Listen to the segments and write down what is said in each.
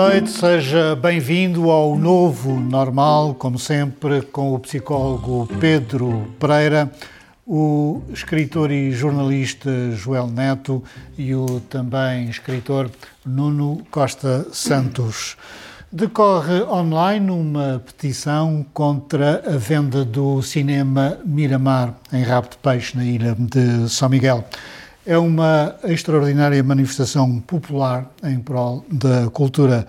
noite, seja bem-vindo ao novo normal, como sempre, com o psicólogo Pedro Pereira, o escritor e jornalista Joel Neto e o também escritor Nuno Costa Santos. Decorre online uma petição contra a venda do cinema Miramar em Rabo de Peixe, na ilha de São Miguel. É uma extraordinária manifestação popular em prol da cultura,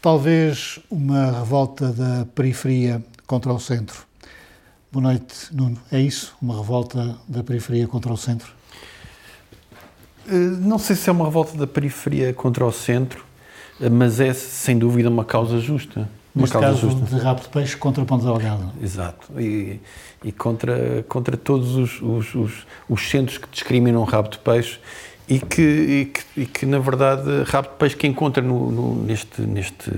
talvez uma revolta da periferia contra o centro. Boa noite, Nuno. É isso? Uma revolta da periferia contra o centro? Eh, não sei se é uma revolta da periferia contra o centro, eh, mas é sem dúvida uma causa justa. Neste caso justa. de rabo de peixe contra Ponta Delgada. Exato. E, e contra, contra todos os, os, os, os centros que discriminam rabo de peixe e que, e que, e que, na verdade, rabo de peixe que encontra no, no, neste, neste,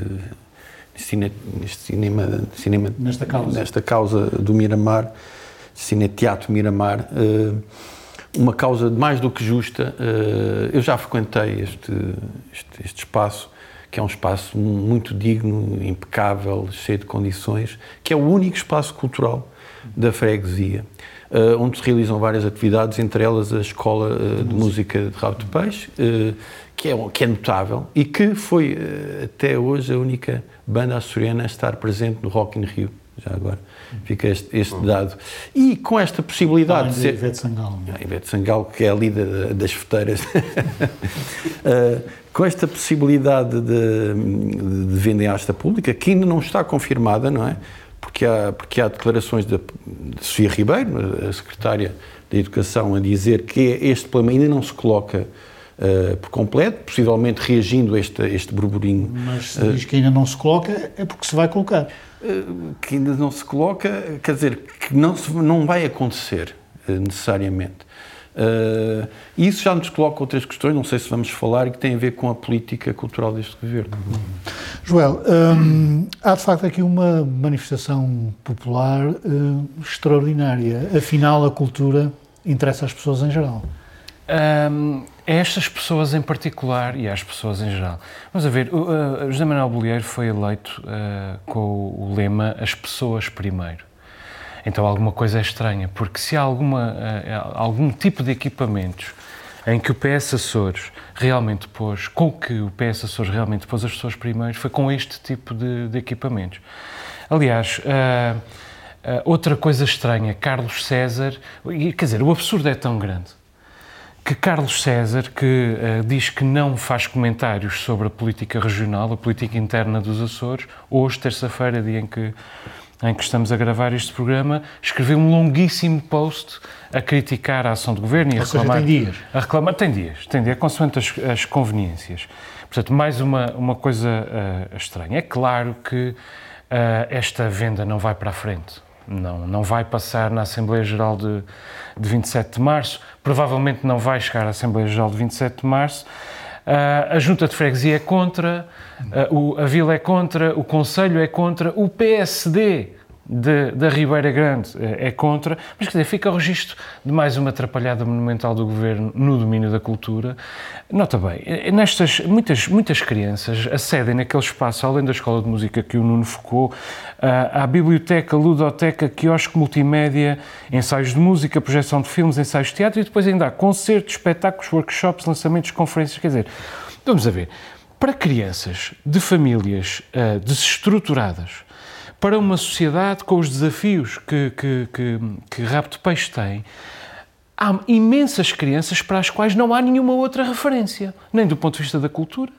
cine, neste cinema, cinema Nesta causa. nesta causa do Miramar, Cine Teatro Miramar, eh, uma causa mais do que justa. Eh, eu já frequentei este, este, este espaço, que é um espaço muito digno, impecável, cheio de condições, que é o único espaço cultural da freguesia, eh, onde se realizam várias atividades, entre elas a Escola eh, de Música de Rabo de Peixe, eh, que é, que é notável e que foi até hoje a única banda açoriana a estar presente no Rock in Rio. Já agora fica este, este dado. E com esta possibilidade de ser. Ivete Sangalo. A Ivete Sangalo, que é ali da- das futeiras. Uh, com esta possibilidade de, de vender esta pública, que ainda não está confirmada, não é? Porque há, porque há declarações de, de Sofia Ribeiro, a secretária da Educação, a dizer que este problema ainda não se coloca uh, por completo, possivelmente reagindo a este, a este burburinho Mas se diz que ainda não se coloca, é porque se vai colocar. Uh, que ainda não se coloca, quer dizer, que não, se, não vai acontecer uh, necessariamente. Uh, isso já nos coloca outras questões, não sei se vamos falar, que têm a ver com a política cultural deste governo. Joel, hum, há de facto aqui uma manifestação popular hum, extraordinária. Afinal, a cultura interessa às pessoas em geral. Hum, a estas pessoas em particular e às pessoas em geral. Vamos a ver, o, uh, José Manuel Bolieiro foi eleito uh, com o lema As pessoas primeiro. Então alguma coisa é estranha, porque se há alguma, uh, algum tipo de equipamentos em que o PS Açores realmente pôs, com que o PS Açores realmente pôs as pessoas primeiro, foi com este tipo de, de equipamentos. Aliás, uh, outra coisa estranha, Carlos César, quer dizer, o absurdo é tão grande que Carlos César, que uh, diz que não faz comentários sobre a política regional, a política interna dos Açores, hoje, terça-feira, dia em que, em que estamos a gravar este programa, escreveu um longuíssimo post a criticar a ação do governo e a seja, reclamar. tem dias. A reclamar, tem dias, tem dias, consoante as, as conveniências. Portanto, mais uma, uma coisa uh, estranha. É claro que uh, esta venda não vai para a frente. Não, não vai passar na Assembleia Geral de, de 27 de Março, provavelmente não vai chegar à Assembleia Geral de 27 de Março. Uh, a Junta de Freguesia é contra, uh, o, a Vila é contra, o Conselho é contra, o PSD de, da Ribeira Grande uh, é contra, mas quer dizer, fica o registro de mais uma atrapalhada monumental do Governo no domínio da cultura. Nota bem, nestas, muitas, muitas crianças acedem naquele espaço, além da Escola de Música que o Nuno focou, à biblioteca, ludoteca, quiosque multimédia, ensaios de música, projeção de filmes, ensaios de teatro e depois ainda há concertos, espetáculos, workshops, lançamentos, conferências, quer dizer, vamos a ver, para crianças de famílias uh, desestruturadas, para uma sociedade com os desafios que, que, que, que Rabo de Peixe tem, há imensas crianças para as quais não há nenhuma outra referência, nem do ponto de vista da cultura,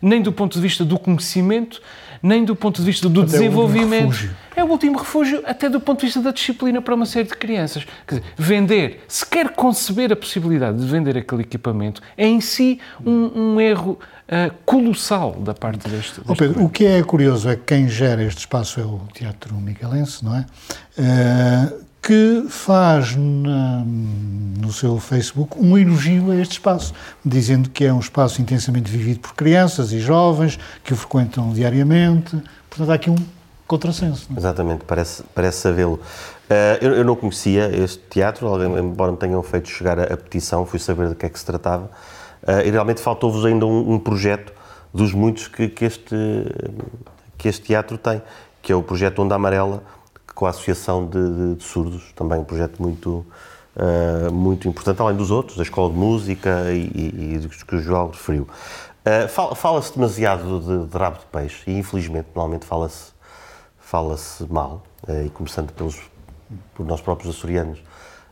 nem do ponto de vista do conhecimento, nem do ponto de vista do Até desenvolvimento. O. É o último refúgio, até do ponto de vista da disciplina para uma série de crianças. Quer dizer, vender, se quer conceber a possibilidade de vender aquele equipamento, é em si um, um erro uh, colossal da parte deste. Oh, Pedro, o que é curioso é que quem gera este espaço é o Teatro Miguelense, não é? Uh, que faz na, no seu Facebook um elogio a este espaço, dizendo que é um espaço intensamente vivido por crianças e jovens que o frequentam diariamente. Portanto, há aqui um contrassenso. É? Exatamente, parece, parece sabê-lo. Uh, eu, eu, não conhecia este teatro, embora me tenham feito chegar a, a petição, fui saber de que é que se tratava. Uh, e realmente faltou-vos ainda um, um projeto dos muitos que, que, este, que este teatro tem, que é o projeto Onda Amarela, com a Associação de, de, de Surdos, também um projeto muito, uh, muito importante, além dos outros, da Escola de Música e, e, e que o João referiu. Uh, Fala-se demasiado de, de, rabo de peixe e, infelizmente, normalmente fala-se fala, mal, uh, e começando pelos, por nós próprios açorianos,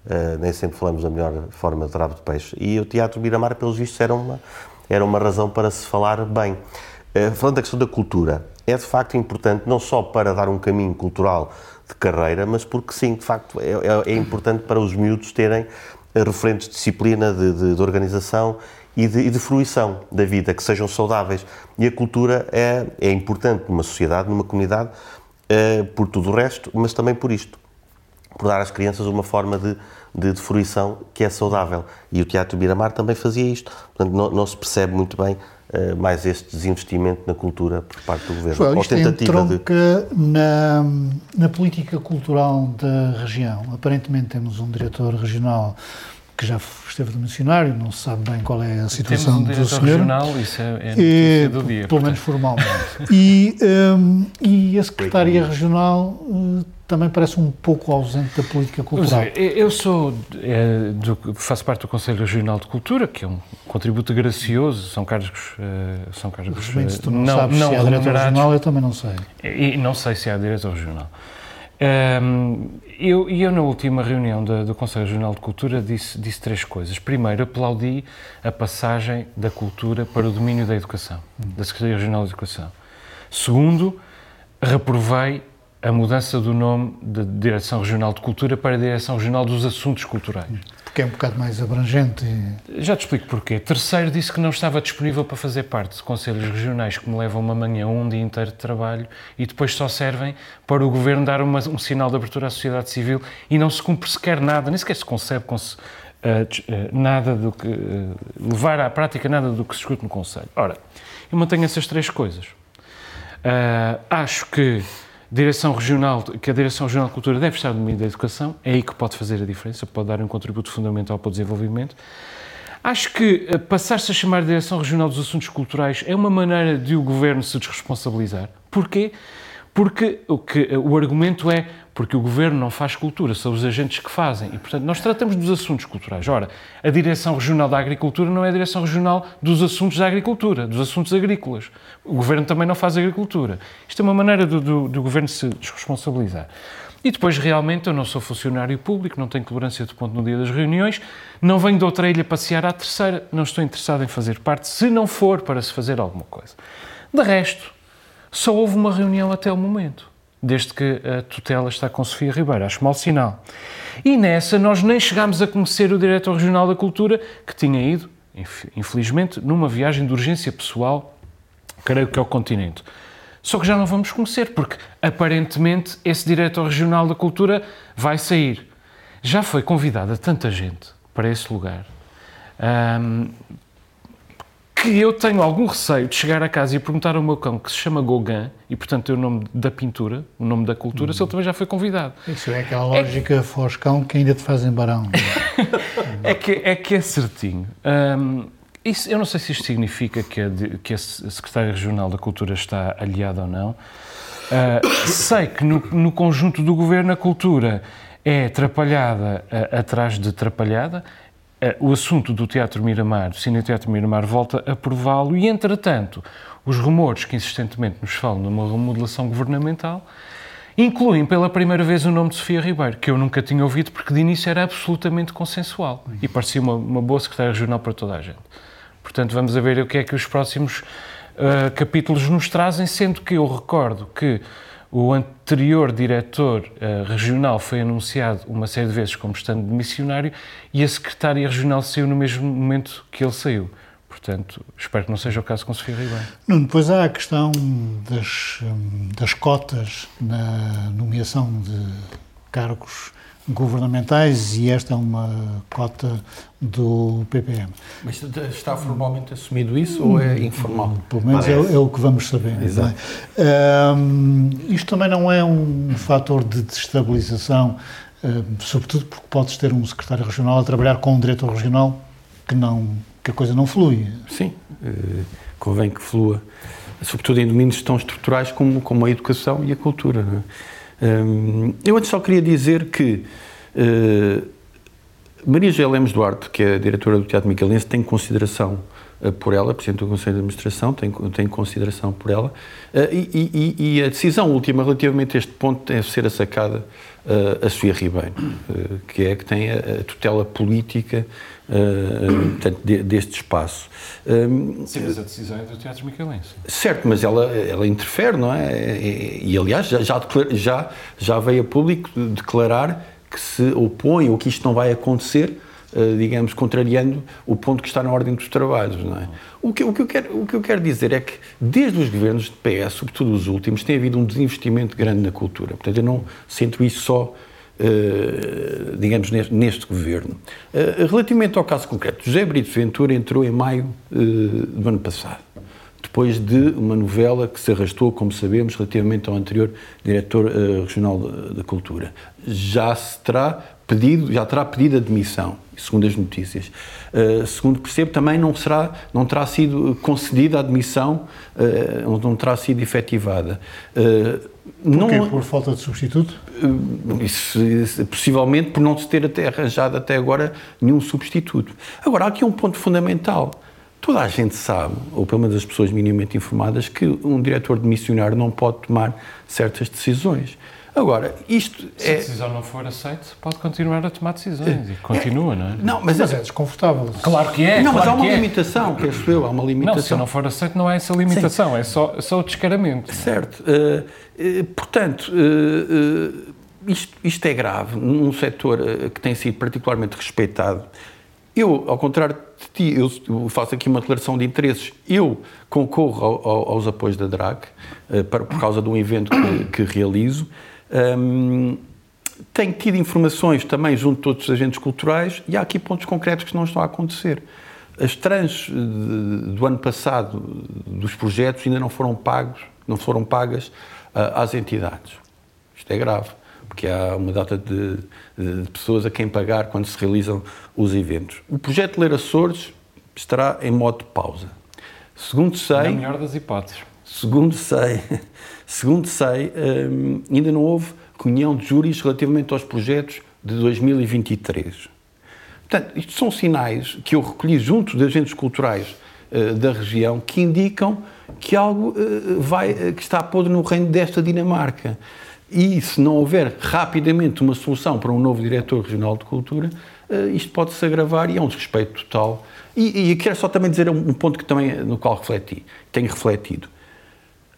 uh, nem sempre falamos da melhor forma de rabo de peixe. E o Teatro Miramar, pelos vistos, era uma, era uma razão para se falar bem. falando da questão da cultura, é de facto importante, não só para dar um caminho cultural de carreira, mas porque sim, de facto, é, é, é importante para os miúdos terem referentes de disciplina, de, de, de organização e de, e de, fruição da vida, que sejam saudáveis. E a cultura é, é importante numa sociedade, numa comunidade, é, por tudo o resto, mas também por isto. Por dar às crianças uma forma de, de, de fruição que é saudável. E o Teatro Miramar também fazia isto. Portanto, não, não se percebe muito bem mais este desinvestimento na cultura por parte do Governo. Joel, isto tentativa de... na, na política cultural da região. Aparentemente temos um diretor regional que já esteve no missionário, não se sabe bem qual é a situação um do senhor. regional, isso é, é e, do dia. Pelo portanto. menos formalmente. e, um, e a secretária regional uh, também parece um pouco ausente da política cultural. eu sou, é, do, faço parte do Conselho Regional de Cultura, que é um contributo gracioso, são cargos, uh, são cargos se tu não, não sabes não se há diretor regional, eu também não sei. E, e não sei se há diretor regional. Um, eu, eu, na última reunião do, do Conselho Regional de Cultura, disse, disse, três coisas. Primeiro, aplaudi a passagem da cultura para o domínio da educação, da Secretaria Regional de Educação. Segundo, reprovei a mudança do nome de Direção Regional de Cultura para a Direção Regional dos Assuntos Culturais. Porque é um bocado mais abrangente. Já te explico porquê. Terceiro, disse que não estava disponível para fazer parte de conselhos regionais que me levam uma manhã um dia inteiro de trabalho e depois só servem para o governo dar uma, um sinal de abertura à sociedade civil e não se cumpre sequer nada, nem sequer se concebe uh, uh, nada do que. Uh, levar à prática nada do que se discute no Conselho. Ora, eu mantenho essas três coisas. acho que Direção Regional, que a Direção Regional de Cultura deve estar no domínio da educação, é aí que pode fazer a diferença, pode dar um contributo fundamental para o desenvolvimento. Acho que eh, passar-se a chamar Direção Regional dos Assuntos Culturais é uma maneira de o Governo se desresponsabilizar. Porquê? Porque o, que, o argumento é porque o governo não faz cultura, são os agentes que fazem. E, portanto, nós tratamos dos assuntos culturais. Ora, a Direção Regional da Agricultura não é a Direção Regional dos assuntos da agricultura, dos assuntos agrícolas. O governo também não faz agricultura. Isto é uma maneira do, do, do governo se desresponsabilizar. E depois, realmente, eu não sou funcionário público, não tenho tolerância de ponto no dia das reuniões, não venho de outra ilha passear à terceira, não estou interessado em fazer parte, se não for para se fazer alguma coisa. De resto, só houve uma reunião até o momento, desde que a tutela está com Sofia Ribeiro. Acho mau sinal. E nessa nós nem chegámos a conhecer o diretor regional da cultura, que tinha ido, infelizmente, numa viagem de urgência pessoal, creio que ao continente. Só que já não vamos conhecer, porque aparentemente esse diretor regional da cultura vai sair. Já foi convidada tanta gente para esse lugar. Um, que eu tenho algum receio de chegar a casa e perguntar ao meu cão, que se chama Gauguin, e portanto é o nome da pintura, o nome da cultura, uhum. se ele também já foi convidado. Isso é aquela lógica é... foscão que ainda te fazem barão. é, que, é que é certinho. Um, isso, eu não sei se isto significa que a, que a Secretária Regional da Cultura está aliada ou não. Uh, sei que no, no, conjunto do governo a cultura é atrapalhada uh, atrás de atrapalhada, o assunto do Teatro Miramar, do Cine Teatro Miramar, volta a prová-lo e, entretanto, os rumores que insistentemente nos falam numa remodelação governamental incluem pela primeira vez o nome de Sofia Ribeiro, que eu nunca tinha ouvido porque de início era absolutamente consensual e parecia uma, uma boa secretária regional para toda a gente. Portanto, vamos a ver o que é que os próximos uh, capítulos nos trazem, sendo que eu recordo que o anterior diretor uh, regional foi anunciado uma série de vezes como estando de missionário e a secretária regional saiu no mesmo momento que ele saiu. Portanto, espero que não seja o caso com Sofia Ribeiro. Nuno, depois há a questão das, das cotas na nomeação de cargos governamentais e esta é uma cota do PPM. Mas está formalmente assumido isso ou é informal? Pelo menos é, é, o que vamos saber. Exato. É? Um, isto também não é um fator de destabilização, um, sobretudo porque podes ter um secretário regional a trabalhar com um diretor regional que não que a coisa não flui. Sim, Uh, convém que flua, sobretudo em domínios tão estruturais como, como a educação e a cultura. É? Um, eu antes só queria dizer que uh, Maria G. Lemos Duarte, que é a diretora do Teatro Micalense, tem consideração uh, por ela, Presidente do Conselho de Administração, tem, tem consideração por ela, uh, e, e, e, a decisão última relativamente a este ponto deve ser sacada a Sofia Ribeiro, que é que tem a, a tutela política uh, portanto, de, deste espaço. Um, Sim, mas a decisão é do Teatro Micalense. Certo, mas ela, ela interfere, não é? E, aliás, já, já, já veio a público declarar que se opõe ou que isto não vai acontecer, uh, digamos, contrariando o ponto que está na ordem dos trabalhos, não é? O que, o, que eu quero, o que eu quero dizer é que, desde os governos de PS, sobretudo os últimos, tem havido um desinvestimento grande na cultura. Portanto, eu não sinto isso só digamos, neste, neste governo. Uh, relativamente ao caso concreto, José Brito Ventura entrou em maio uh, do ano passado, depois de uma novela que se arrastou, como sabemos, relativamente ao anterior diretor regional da Cultura. Já se terá pedido, já terá pedido admissão, segundo as notícias. segundo percebo, também não, será, não terá sido concedida a admissão, não terá sido efetivada. Porquê? Não, por falta de substituto? Eh, isso, isso, possivelmente por não se ter até arranjado até agora nenhum substituto. Agora, há aqui um ponto fundamental. Toda a gente sabe, ou pelo menos as pessoas minimamente informadas, que um diretor de missionário não pode tomar certas decisões. Agora, isto Se é... a decisão não for aceita, pode continuar a tomar decisões e continua, não é? Não, mas, mas é, é desconfortável. Claro que é. Não, claro mas há uma é. limitação, que eu, há uma limitação. Não, se não for aceito, não é essa limitação, Sim. é só, só o descaramento. Certo. Uh, uh, portanto, uh, isto, isto, é grave num setor que tem sido particularmente respeitado. Eu, ao contrário de ti, eu faço aqui uma declaração de interesses. Eu concorro ao, ao, aos apoios da DRAC, por causa de um evento que, que realizo. Um, tenho tido informações também junto de todos os agentes culturais e há aqui pontos concretos que não estão a acontecer. As trans do ano passado dos projetos ainda não foram pagos, não foram pagas uh, às entidades. Isto é grave, porque há uma data de, de, pessoas a quem pagar quando se realizam os eventos. O projeto Ler Açores estará em modo de pausa. Segundo sei... Na melhor das hipóteses. Segundo sei, segundo sei um, ainda não houve reunião de júris relativamente aos projetos de 2023. Portanto, isto são sinais que eu recolhi junto de agentes culturais uh, da região que indicam que algo uh, vai, uh, que está podre no reino desta Dinamarca. E se não houver rapidamente uma solução para um novo diretor regional de cultura, isto pode se agravar e é um desrespeito total. E, e quero só também dizer um ponto que também, no qual refleti, tenho refletido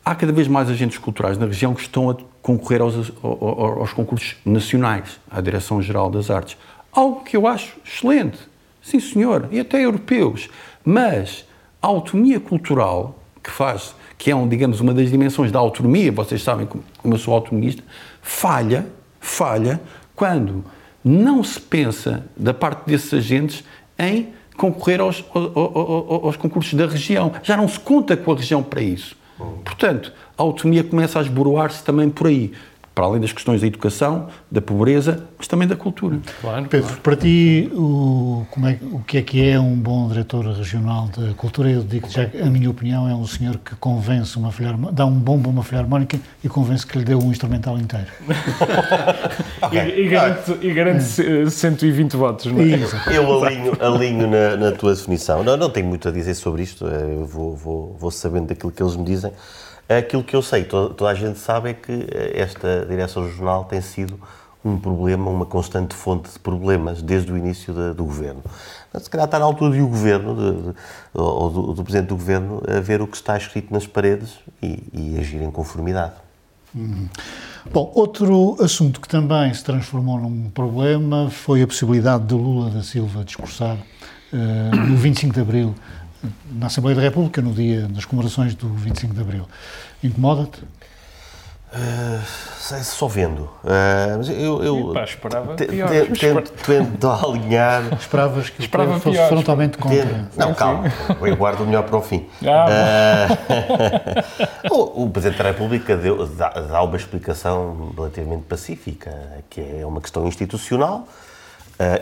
há cada vez mais agentes culturais na região que estão a concorrer aos, aos, aos concursos nacionais, à Direção-Geral das Artes. Algo que eu acho excelente, sim senhor, e até europeus. Mas a autonomia cultural que faz, que é, um, digamos, uma das dimensões da autonomia, vocês sabem como eu sou autonomista, falha, falha quando não se pensa da parte desses agentes em concorrer aos, aos, aos concursos da região. Já não se conta com a região para isso. Portanto, a autonomia começa a esboroar-se também por aí, para além das questões da educação, da pobreza, mas também da cultura. Claro, Pedro, claro. para ti, o, como é, o que é que é um bom diretor regional de cultura? Eu digo já que a minha opinião é um senhor que convence uma dá um bom para uma filharmónica e convence que lhe deu um instrumental inteiro. okay. E, e, garante, e garante é. 120 votos, não é? Eu alinho, alinho na, na, tua definição. Não, não tenho muito a dizer sobre isto, eu vou, vou, vou sabendo daquilo que eles me dizem. Aquilo que eu sei, toda, toda a gente sabe, é que eh, esta direção regional tem sido um problema, uma constante fonte de problemas desde o início do governo. Se calhar está na altura de o governo, de, de, ou do, do, presidente do governo, a ver o que está escrito nas paredes e, e agir em conformidade. Uhum. Bom, outro assunto que também se transformou num problema foi a possibilidade de Lula da Silva discursar uh, no 25 de Abril na Assembleia da República no dia das comemorações do 25 de Abril. Incomoda-te? Uh, só vendo. Uh, mas eu, eu Epa, esperava te, tento, tento alinhar. Esperavas que Esperava fosse pior, frontalmente contra. Não, calma, eu guardo o melhor para o fim. Ah, uh, o, o, Presidente da República deu, dá, dá, uma explicação relativamente pacífica, que é uma questão institucional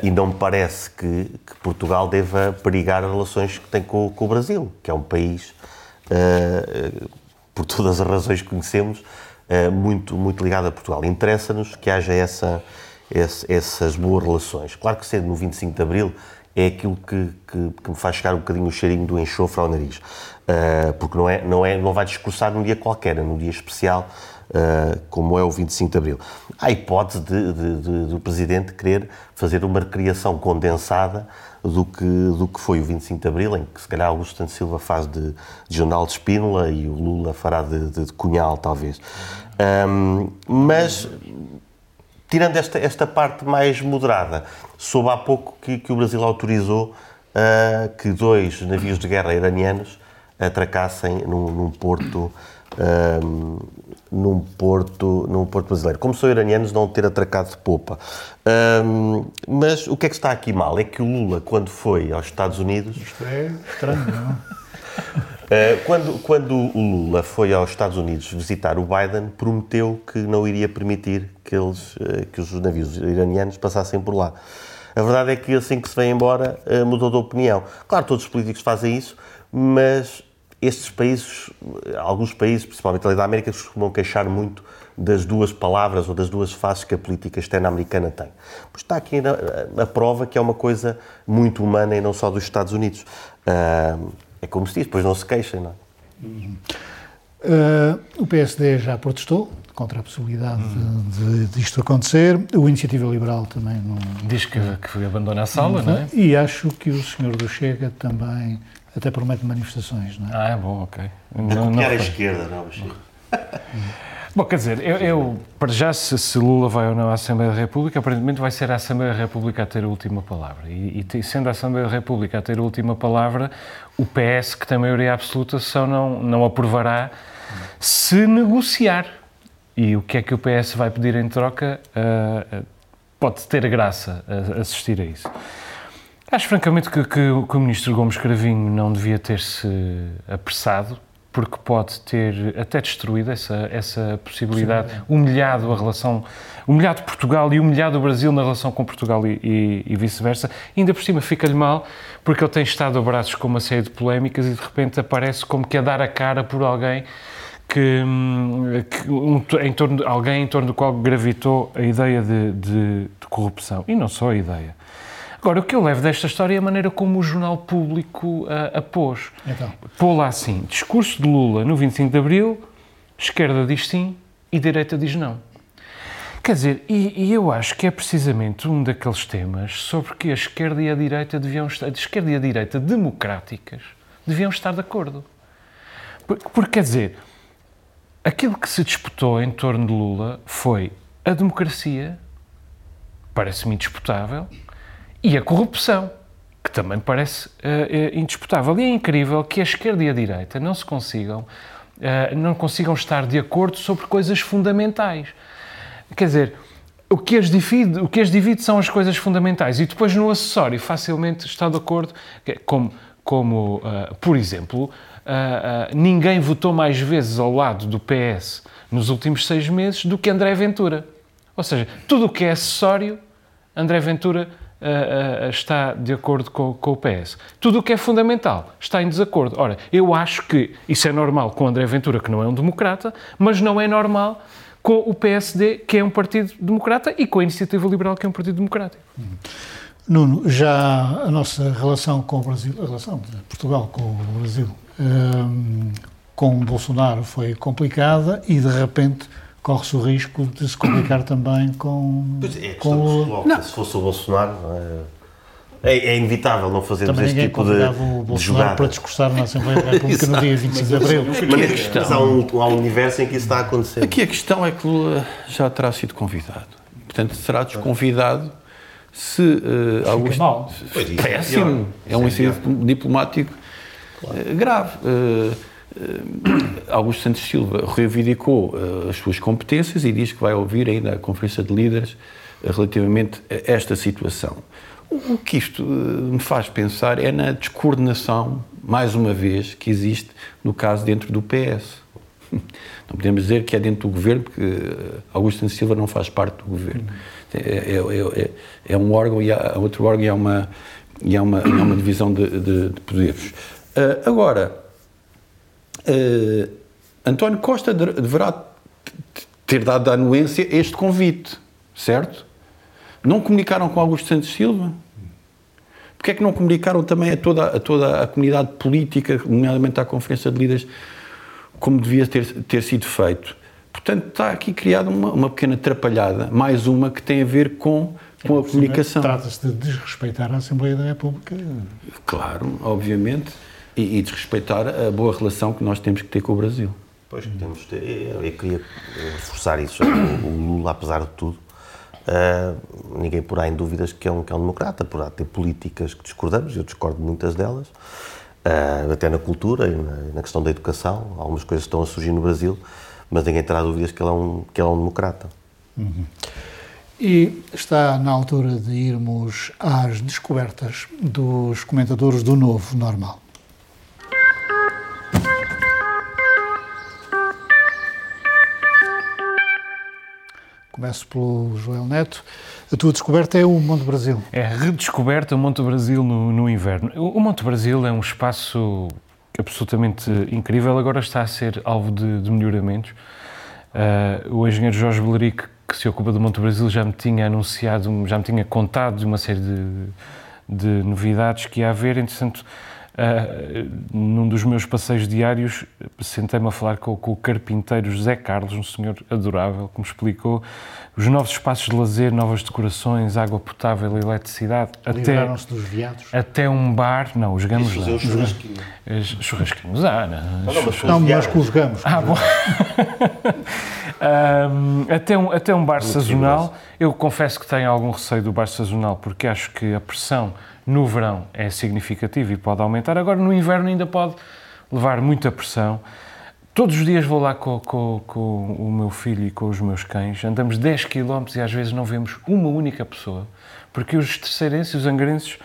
e não me parece que, que, Portugal deva perigar as relações que tem com, com o Brasil, que é um país, por todas as razões que conhecemos, muito, muito ligado a Portugal. Interessa-nos que haja essa, essa, essas boas relações. Claro que sendo no 25 de Abril é aquilo que, que, que, me faz chegar um bocadinho o cheirinho do enxofre ao nariz. Uh, porque não, é, não, é, não vai discursar num dia qualquer, é num dia especial, uh, como é o 25 de Abril. Há hipótese de, de, de, do Presidente querer fazer uma recriação condensada do que, do que foi o 25 de Abril, em que se calhar Augusto Santos Silva faz de, de Jornal de Espínola e o Lula fará de, de Cunhal, talvez. Um, mas tirando esta, esta parte mais moderada, soube há pouco que, que o Brasil autorizou uh, que dois navios de guerra iranianos atracassem num, num porto um, num porto num porto brasileiro. Como são iranianos, não ter atracado de popa. Um, mas o que é que está aqui mal? É que o Lula, quando foi aos Estados Unidos... Isto é estranho, não é? Quando, quando o Lula foi aos Estados Unidos visitar o Biden, prometeu que não iria permitir que, eles, eh, que os navios iranianos passassem por lá. A verdade é que assim que se vem embora, eh, mudou de opinião. Claro, todos os políticos fazem isso, mas estes países, alguns países, principalmente ali da América, costumam queixar muito das duas palavras ou das duas faces que a política externa americana tem. Pois está aqui a, a prova que é uma coisa muito humana e não só dos Estados Unidos. Uh, é como se diz, depois não se queixem, não é? Uhum. Uh, o PSD já protestou contra a possibilidade uhum. de, de, isto acontecer. O Iniciativa Liberal também não. Diz que, que abandona a sala, não, não é? E acho que o senhor do Chega também até promete manifestações, não é? Ah, é bom, ok. Não, não a esquerda, não. Bom, quer dizer, eu, eu para já, se, se, Lula vai ou não à Assembleia da República, aparentemente vai ser a Assembleia da República a ter a última palavra. E, e sendo a Assembleia da República a ter a última palavra, o PS, que tem maioria absoluta, só não, não aprovará se negociar. E o que é que o PS vai pedir em troca uh, pode ter graça a, assistir a isso. Acho francamente que, que, que o Ministro Gomes Cravinho não devia ter-se apressado porque pode ter até destruído essa, essa possibilidade, Sim, é. humilhado a relação, humilhado Portugal e humilhado o Brasil na relação com Portugal e, e, e vice-versa. Ainda por cima fica-lhe mal, porque ele tem estado a braços com uma série de polémicas e de repente aparece como que a dar a cara por alguém que, que um, em torno de, alguém em torno do qual gravitou a ideia de, de, de corrupção. E não só a ideia. Agora, o que eu levo desta história é a maneira como o Jornal Público uh, a pôs. Então. Pô lá assim, discurso de Lula no 25 de Abril, esquerda diz sim e direita diz não. Quer dizer, e, e, eu acho que é precisamente um daqueles temas sobre que a esquerda e a direita deviam estar, a esquerda e a direita democráticas deviam estar de acordo. Porque, porque quer dizer, aquilo que se disputou em torno de Lula foi a democracia, parece-me indisputável, e a corrupção, que também parece uh, indisputável. E é incrível que a esquerda e a direita não se consigam, uh, não consigam estar de acordo sobre coisas fundamentais. Quer dizer, o que, as divide, o que as divide são as coisas fundamentais e depois no acessório facilmente está de acordo, como, como uh, por exemplo, ninguém votou mais vezes ao lado do PS nos últimos seis meses do que André Ventura. Ou seja, tudo o que é acessório, André Ventura uh, uh, está de acordo com, com, o PS. Tudo o que é fundamental está em desacordo. Ora, eu acho que isso é normal com André Ventura, que não é um democrata, mas não é normal com o PSD, que é um partido democrata, e com a Iniciativa Liberal, que é um partido democrático. Nuno, já a nossa relação com o Brasil, a relação de Portugal com o Brasil, um, com Bolsonaro foi complicada e de repente corre-se o risco de se complicar também com. Pois é, com o... não. Se fosse o Bolsonaro. É, é, inevitável não fazermos Também este tipo de, o Bolsonaro de para discursar na Assembleia da República no dia 25 de Abril. Mas, mas há, um, há um universo em que isso está a acontecer. Aqui a questão é que Lula já terá sido convidado. Portanto, será desconvidado se uh, Augusto... Mal. Péssimo. É um incidente diplomático claro. uh, grave. Uh, Augusto Santos Silva reivindicou uh, as suas competências e diz que vai ouvir ainda a Conferência de Líderes uh, relativamente a esta situação. O, que isto me faz pensar é na descoordenação, mais uma vez, que existe no caso dentro do PS. Não podemos dizer que é dentro do governo, porque Augusto Santos Silva não faz parte do governo. É, é, é, é, um órgão e há outro órgão e há uma, e há uma, há uma divisão de, de, de poderes. Agora, uh, António Costa deverá ter dado à anuência este convite, certo? Não comunicaram com Augusto Santos Silva? Porquê é que não comunicaram também a toda, a toda a comunidade política, nomeadamente à Conferência de Líderes, como devia ter, ter sido feito? Portanto, está aqui criada uma, uma pequena atrapalhada, mais uma que tem a ver com, com a comunicação. Trata-se de desrespeitar a Assembleia da República. Claro, obviamente, e, e desrespeitar a boa relação que nós temos que ter com o Brasil. Pois, temos de, eu, eu queria reforçar isso. O, o Lula, apesar de tudo, uh, ninguém porá em dúvidas que é, um, que é um democrata, porá ter políticas que discordamos, eu discordo de muitas delas, uh, até na cultura e na, na, questão da educação. Algumas coisas estão a surgir no Brasil, mas ninguém terá dúvidas que ele é um, que ele é um democrata. Uhum. E está na altura de irmos às descobertas dos comentadores do novo normal. Começo pelo Joel Neto. A tua descoberta é o Monte Brasil. É redescoberta o Monte Brasil no, no inverno. O Monte Brasil é um espaço absolutamente incrível. Agora está a ser alvo de, de melhoramentos. Uh, o engenheiro Jorge Beleric, que se ocupa do Monte Brasil, já me tinha anunciado, já me tinha contado de uma série de, de novidades que ia haver. Entretanto, Uh, num dos meus passeios diários, sentei-me a falar com, com, o carpinteiro José Carlos, um senhor adorável, que me explicou os novos espaços de lazer, novas decorações, água potável, eletricidade. Até, dos viados? Até um bar. Não, os gamos lá. Os churrasquinhos. Churrasquinhos, ah, não. Não, mas, não, mas com os gamos. Ah, bom. um, até, um, até um bar Muito sazonal. Eu confesso que tenho algum receio do bar sazonal, porque acho que a pressão no verão é significativo e pode aumentar. Agora, no inverno, ainda pode levar muita pressão. Todos os dias vou lá com, com, com, o meu filho e com os meus cães. Andamos 10 km e às vezes não vemos uma única pessoa, porque os terceirenses e os angarenses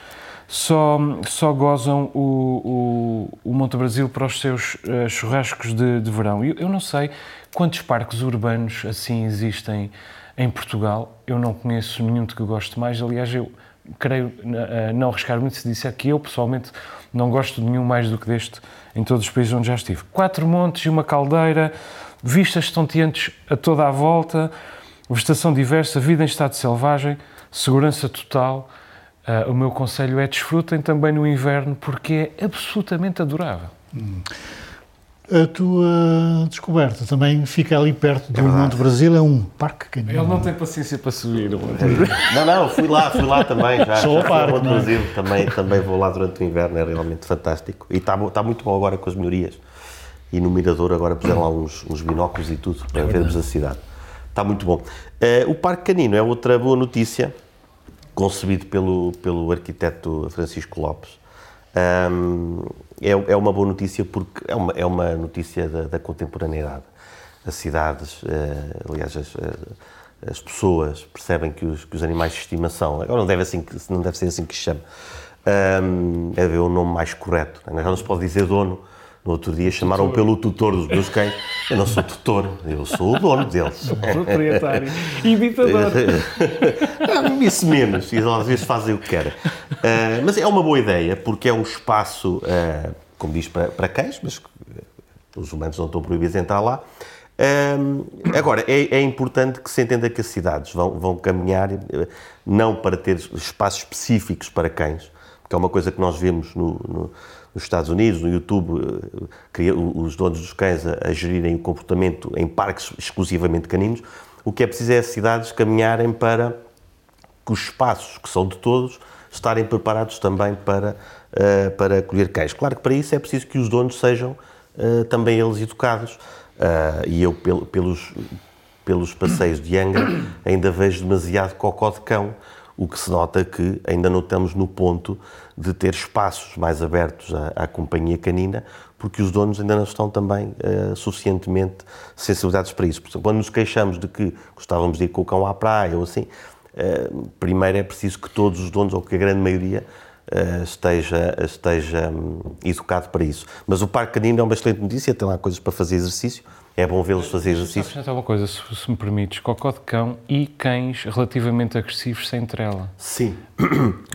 só, só gozam o, o, o Monte Brasil para os seus uh, churrascos de, de verão. Eu, eu não sei quantos parques urbanos assim existem em Portugal. Eu não conheço nenhum de que eu goste mais. Aliás, eu creio uh, não arriscar muito se disser que eu, pessoalmente, não gosto de nenhum mais do que deste em todos os países onde já estive. Quatro montes e uma caldeira, vistas estonteantes a toda a volta, vegetação diversa, vida em estado selvagem, segurança total. Uh, o meu conselho é desfrutem também no inverno porque é absolutamente adorável. Hum. A tua descoberta também fica ali perto do é Monte Brasil, é um parque canino. Ele não tem paciência para subir. Não, não, fui lá, fui lá também. Já, Só já parque, Monte é? Brasil, também, também vou lá durante o inverno, é realmente fantástico. E está, está muito bom agora com as melhorias. E no Mirador agora puseram lá uns, uns binóculos e tudo para é vermos a cidade. Está muito bom. Uh, o Parque Canino é outra boa notícia, concebido pelo, pelo arquiteto Francisco Lopes. Um, é, é uma boa notícia porque é uma, é uma notícia da, da contemporaneidade. As cidades, uh, aliás, as, eh, as pessoas percebem que os, que os animais de estimação, agora não deve, assim, não deve ser assim que se chama, um, é ver o nome mais correto. Né? Não se pode dizer dono. No outro dia chamaram pelo tutor dos meus cães. Eu não sou tutor, eu sou o dono deles. Proprietário. Imitador. Isso menos, e às vezes fazem o que querem. Uh, mas é uma boa ideia, porque é um espaço, uh, como diz, para, para cães, mas os humanos não estão proibidos de entrar lá. Um, agora, é, é, importante que se entenda que as cidades vão, vão caminhar não para ter espaços específicos para cães, porque é uma coisa que nós vemos no, no nos Estados Unidos, no YouTube, eh, os donos dos cães a, gerirem o comportamento em parques exclusivamente caninos. O que é preciso é as cidades caminharem para que os espaços, que são de todos, estarem preparados também para, uh, para acolher cães. Claro que para isso é preciso que os donos sejam uh, também eles educados. E eu, pel, pelos, pelos passeios de Angra, ainda vejo demasiado cocó de cão, o que se nota que ainda não estamos no ponto de ter espaços mais abertos à, à companhia canina, porque os donos ainda não estão também uh, suficientemente sensibilizados para isso. Portanto, quando nos queixamos de que gostávamos de ir com o cão à praia ou assim, uh, primeiro é preciso que todos os donos, ou que a grande maioria, uh, esteja, esteja um, educado para isso. Mas o parque canino é uma excelente notícia, tem lá coisas para fazer exercício, é bom vê-los fazer exercício. acrescentar uma coisa, se, se, me permites, cocó de cão e cães relativamente agressivos sem trela. Sim,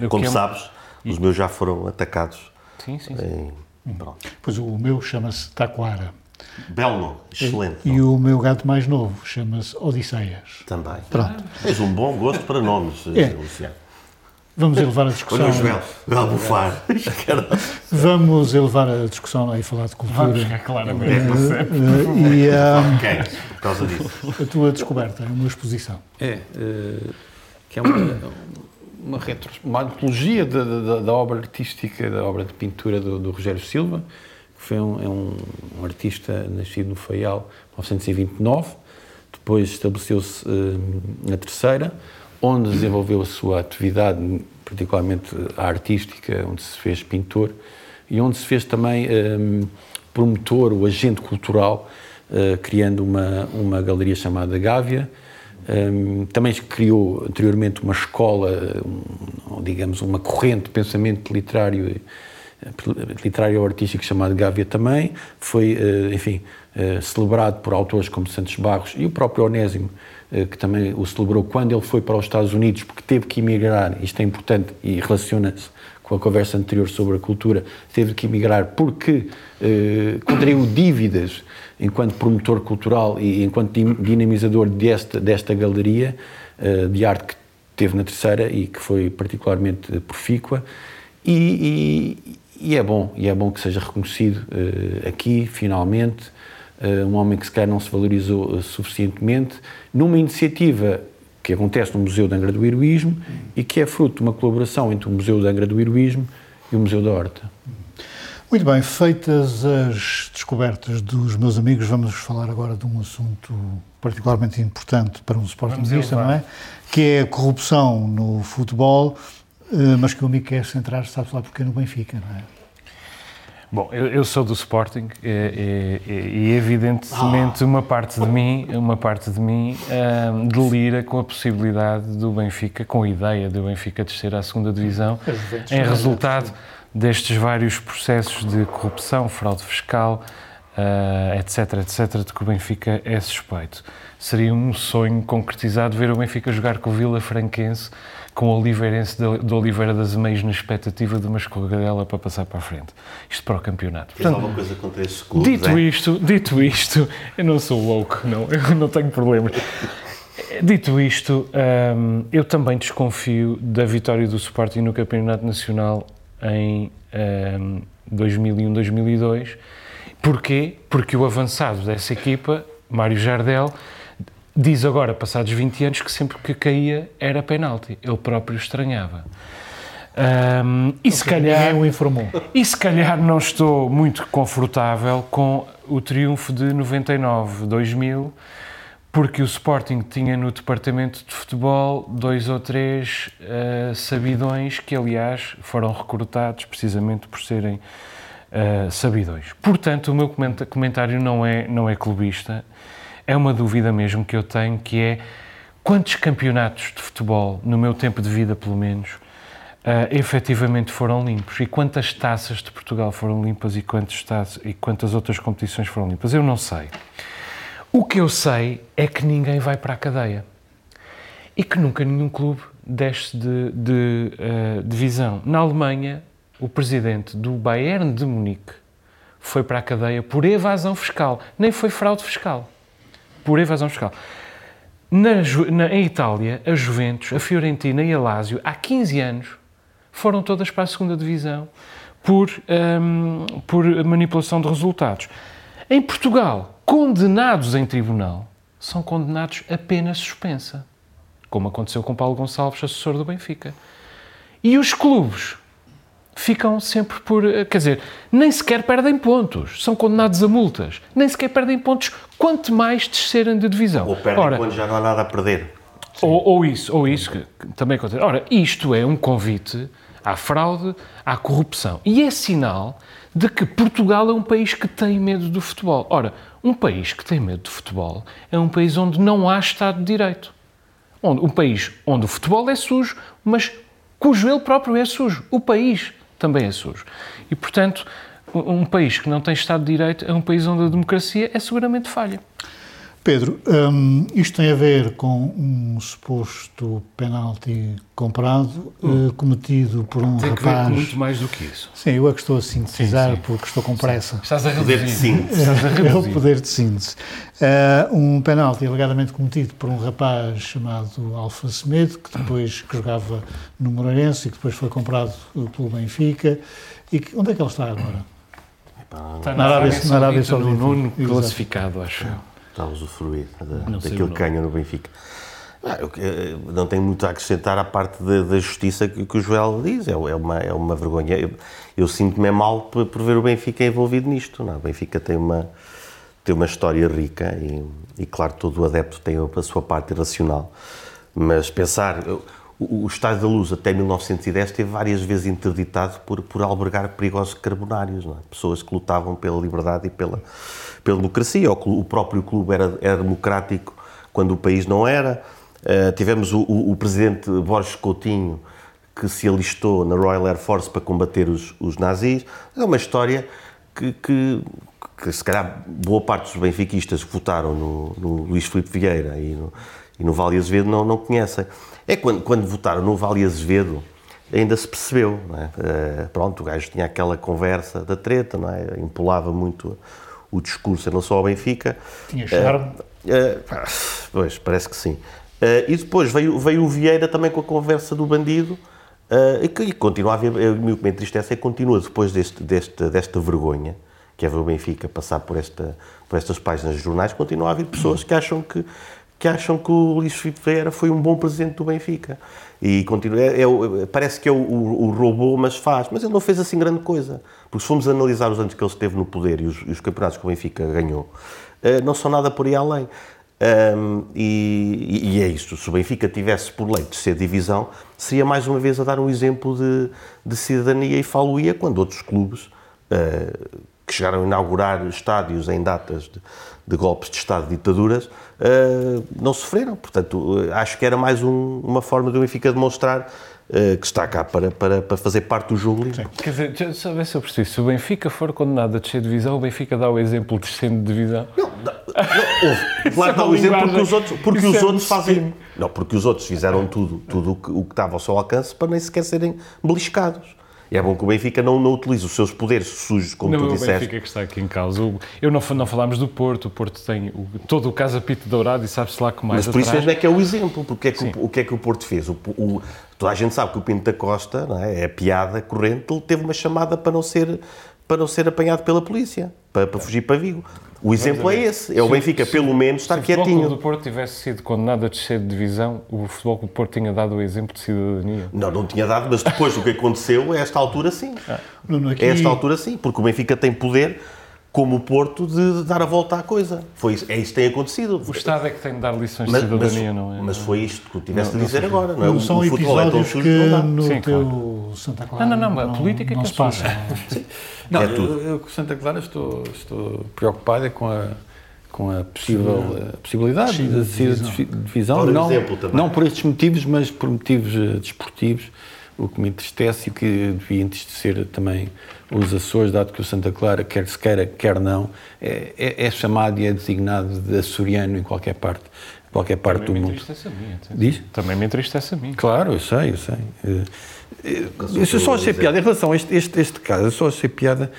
como é... sabes, os meus já foram atacados. Sim, sim. sim. Em... Pois o meu chama-se Taquara. Belo nome, excelente. E, e o meu gato mais novo chama-se Odisseias. Também. Pronto. Tens um bom gosto para nomes, é. Luciano. Vamos elevar a discussão. Olha o Joel, vai bufar. Vamos elevar a discussão aí falar de cultura. Vamos ficar claramente. Uh, uh, e, uh, ok, por causa disso. A tua descoberta, uma exposição. É, uh, que é uma, uma, retro, uma antologia da, da, da, obra artística, da obra de pintura do, do Rogério Silva, que foi um, é um, um, artista nascido no Faial em 1929, depois estabeleceu-se uh, na Terceira, onde desenvolveu a sua atividade, particularmente a artística, onde se fez pintor e onde se fez também um, promotor, o agente cultural, uh, criando uma, uma galeria chamada Gávea. Um, também criou anteriormente uma escola, um, digamos, uma corrente de pensamento literário, literário ou artístico chamado Gávea também. Foi, uh, enfim, celebrado por autores como Santos Barros e o próprio Onésimo, eh, que também o celebrou quando ele foi para os Estados Unidos, porque teve que emigrar, isto é importante e relaciona-se com a conversa anterior sobre a cultura, teve que emigrar porque eh, contraiu dívidas enquanto promotor cultural e enquanto dinamizador desta, desta galeria eh, de arte que teve na terceira e que foi particularmente profícua. E, e, e é bom, e é bom que seja reconhecido eh, aqui, finalmente, eh, um homem que se calhar não se valorizou eh, suficientemente, numa iniciativa que acontece no Museu de Angra do Heroísmo e que é fruto de uma colaboração entre o Museu de Angra do Heroísmo e o Museu da Horta. Muito bem, feitas as descobertas dos meus amigos, vamos falar agora de um assunto particularmente importante para um sportingista, não é? Que é a corrupção no futebol, eh, mas que o amigo quer centrar, sabe lá porque no Benfica, não é? Bom, eu, eu, sou do Sporting e, e, e evidentemente ah. uma parte de mim, uma parte de mim um, delira com a possibilidade do Benfica, com a ideia do Benfica descer à segunda divisão, em resultado destes vários processos de corrupção, fraude fiscal, uh, etc, etc, de que o Benfica é suspeito. Seria um sonho concretizado ver o Benfica jogar com o Vila Franquense com o Oliveirense de, Oliveira das Meias na expectativa de uma escorregadela para passar para a frente. Isto para o campeonato. Portanto, alguma coisa contra esse clube? Dito é? isto, dito isto, eu não sou louco, não, eu não tenho problemas. Dito isto, um, eu também desconfio da vitória do Sporting no Campeonato Nacional em um, 2001-2002. Porquê? Porque o avançado dessa equipa, Mário Jardel, Diz agora, passados 20 anos, que sempre que caía era penalti. Ele próprio estranhava. Um, e se calhar o informou. E se calhar não estou muito confortável com o triunfo de 99, 2000, porque o Sporting tinha no departamento de futebol dois ou três uh, sabidões que, aliás, foram recrutados precisamente por serem uh, sabidões. Portanto, o meu comentário não é, não é clubista é uma dúvida mesmo que eu tenho, que é quantos campeonatos de futebol, no meu tempo de vida pelo menos, uh, efetivamente foram limpos e quantas taças de Portugal foram limpas e, taças, e quantas outras competições foram limpas. Eu não sei. O que eu sei é que ninguém vai para a cadeia e que nunca nenhum clube desce de, de uh, divisão. Na Alemanha, o presidente do Bayern de Munique foi para a cadeia por evasão fiscal, nem foi fraude fiscal por evasão fiscal. Na, na, em Itália, a Juventus, a Fiorentina e a Lazio, há 15 anos, foram todas para a segunda divisão por, um, por manipulação de resultados. Em Portugal, condenados em tribunal, são condenados a pena suspensa, como aconteceu com Paulo Gonçalves, assessor do Benfica. E os clubes ficam sempre por. Eh, quer dizer, nem sequer perdem pontos, são condenados a multas, nem sequer perdem pontos, quanto mais descerem de divisão. Ou perdem Ora, quando já não há nada a perder. Ou, ou, isso, ou isso, que também acontece. Ora, isto é um convite à fraude, à corrupção. E é sinal de que Portugal é um país que tem medo do futebol. Ora, um país que tem medo do futebol é um país onde não há Estado de Direito. Onde, um país onde o futebol é sujo, mas cujo ele próprio é sujo. O país também é sujo. E, portanto, um país que não tem Estado de Direito é um país onde a democracia é seguramente falha. Pedro, um, isto tem a ver com um suposto penalti comprado, hum. uh, cometido por um tem rapaz. Tem que ver muito mais do que isso. Sim, eu é que estou a sintetizar sim, sim. porque estou com pressa. Sim. Estás a poder de síntese. É, é, o poder de síntese. Uh, um penalti alegadamente cometido por um rapaz chamado Alfa Semedo, que depois que jogava no Moreirense e que depois foi comprado pelo Benfica. E que, onde é que ele está agora? Está na, na Arábia Saudita no nono classificado, acho eu está a usufruir da, daquilo que ganha no Benfica. Não tenho muito a acrescentar à parte da, da justiça que, que, o Joel diz, é, é, uma, é uma vergonha. Eu, eu sinto-me mal por, por, ver o Benfica envolvido nisto. Não? É? O Benfica tem uma, tem uma história rica e, e, claro, todo adepto tem a sua parte irracional. Mas pensar, o, o Estádio da Luz até 1910 esteve várias vezes interditado por, por albergar perigosos carbonários, é? pessoas que lutavam pela liberdade e pela pela democracia. O, próprio clube era, era, democrático quando o país não era. Uh, tivemos o, o, o, presidente Borges Coutinho, que se alistou na Royal Air Force para combater os, os nazis. É uma história que, que, que, se calhar, boa parte dos benfiquistas que votaram no, no Luís Filipe Vieira e no, e no Vale Azevedo não, não conhecem. É quando, quando votaram no Vale Azevedo, ainda se percebeu, é? Uh, pronto, o gajo tinha aquela conversa da treta, não é? Empolava muito o discurso em relação ao Benfica. Tinha charme? Uh, uh, pois, parece que sim. Uh, e depois veio, veio o Vieira também com a conversa do bandido, e que continua a haver, o que me entristece é que continua depois deste, deste, desta vergonha, que é ver o Benfica passar por, esta, por estas páginas de jornais, continua a haver pessoas que acham que, que acham que o Luís Filipe Vieira foi um bom presidente do Benfica. E continua, é, é, parece que é o, o, o, robô, mas faz. Mas ele não fez assim grande coisa. Porque se formos analisar os anos que ele esteve no poder e os, os campeonatos que o Benfica ganhou, uh, não são nada por aí além. Um, e, e, é isto. Se o Benfica tivesse por lei de ser divisão, seria mais uma vez a dar um exemplo de, de cidadania e falo-ia quando outros clubes uh, que chegaram a inaugurar estádios em datas de, de golpes de Estado, de ditaduras, uh, não sofreram. Portanto, uh, acho que era mais um, uma forma do Benfica demonstrar uh, que está cá para, para, para fazer parte do jogo livre. Quer dizer, sabe se eu preciso, se o Benfica for condenado a descer de divisão, o Benfica dá o exemplo de descendo de divisão? Não, não, não claro, dá o exemplo porque os outros, porque os é outros fazem... Não, porque os outros fizeram tudo, tudo o que, o que estava ao seu alcance para nem sequer serem beliscados. E é bom que o Benfica não, não utilize os seus poderes sujos, como não, tu disseste. Não é o Benfica que está aqui em causa. Eu não, não falámos do Porto. O Porto tem o, todo o Casa Pito Dourado e sabe-se lá que mais Mas por isso mesmo é que é o exemplo. Porque é que o, o, que é que o Porto fez? O, o, toda a gente sabe que o Pinto da Costa, não é? é a piada corrente, ele teve uma chamada para não ser, para não ser apanhado pela polícia, para, para fugir para Vigo. O exemplo é esse. É o Benfica, se, pelo menos, estar quietinho. Se o Futebol do Porto tivesse sido condenado a descer de divisão, o Futebol do Porto tinha dado o exemplo de cidadania. Não, não tinha dado, mas depois do que aconteceu, a esta altura sim. Ah. A esta altura sim, porque o Benfica tem poder como o Porto de dar a volta à coisa. Foi isso, é isso que tem acontecido. O Estado é que tem de dar lições mas, de cidadania, mas, não é? Mas foi isto que tu tiveste de dizer agora, não é? Não são o episódios é que no Sim, teu claro. Santa Clara não, não, não, a política não, é que se passa. Não, é tudo. Eu, com Santa Clara estou, estou preocupado é com a com a possível a possibilidade Sim, de de divisão, não, não por estes motivos, mas por motivos uh, desportivos, o que me entristece e o que devia entristecer também os Açores, dado que o Santa Clara, quer se queira, quer não, é, é, é chamado e é designado de açoriano em qualquer parte, qualquer parte também do mundo. Também me entristece a mim. Diz? Também me entristece a mim. Claro, eu sei, eu sei. Uh, eu só achei piada, em relação a este, este, este caso, eu só achei piada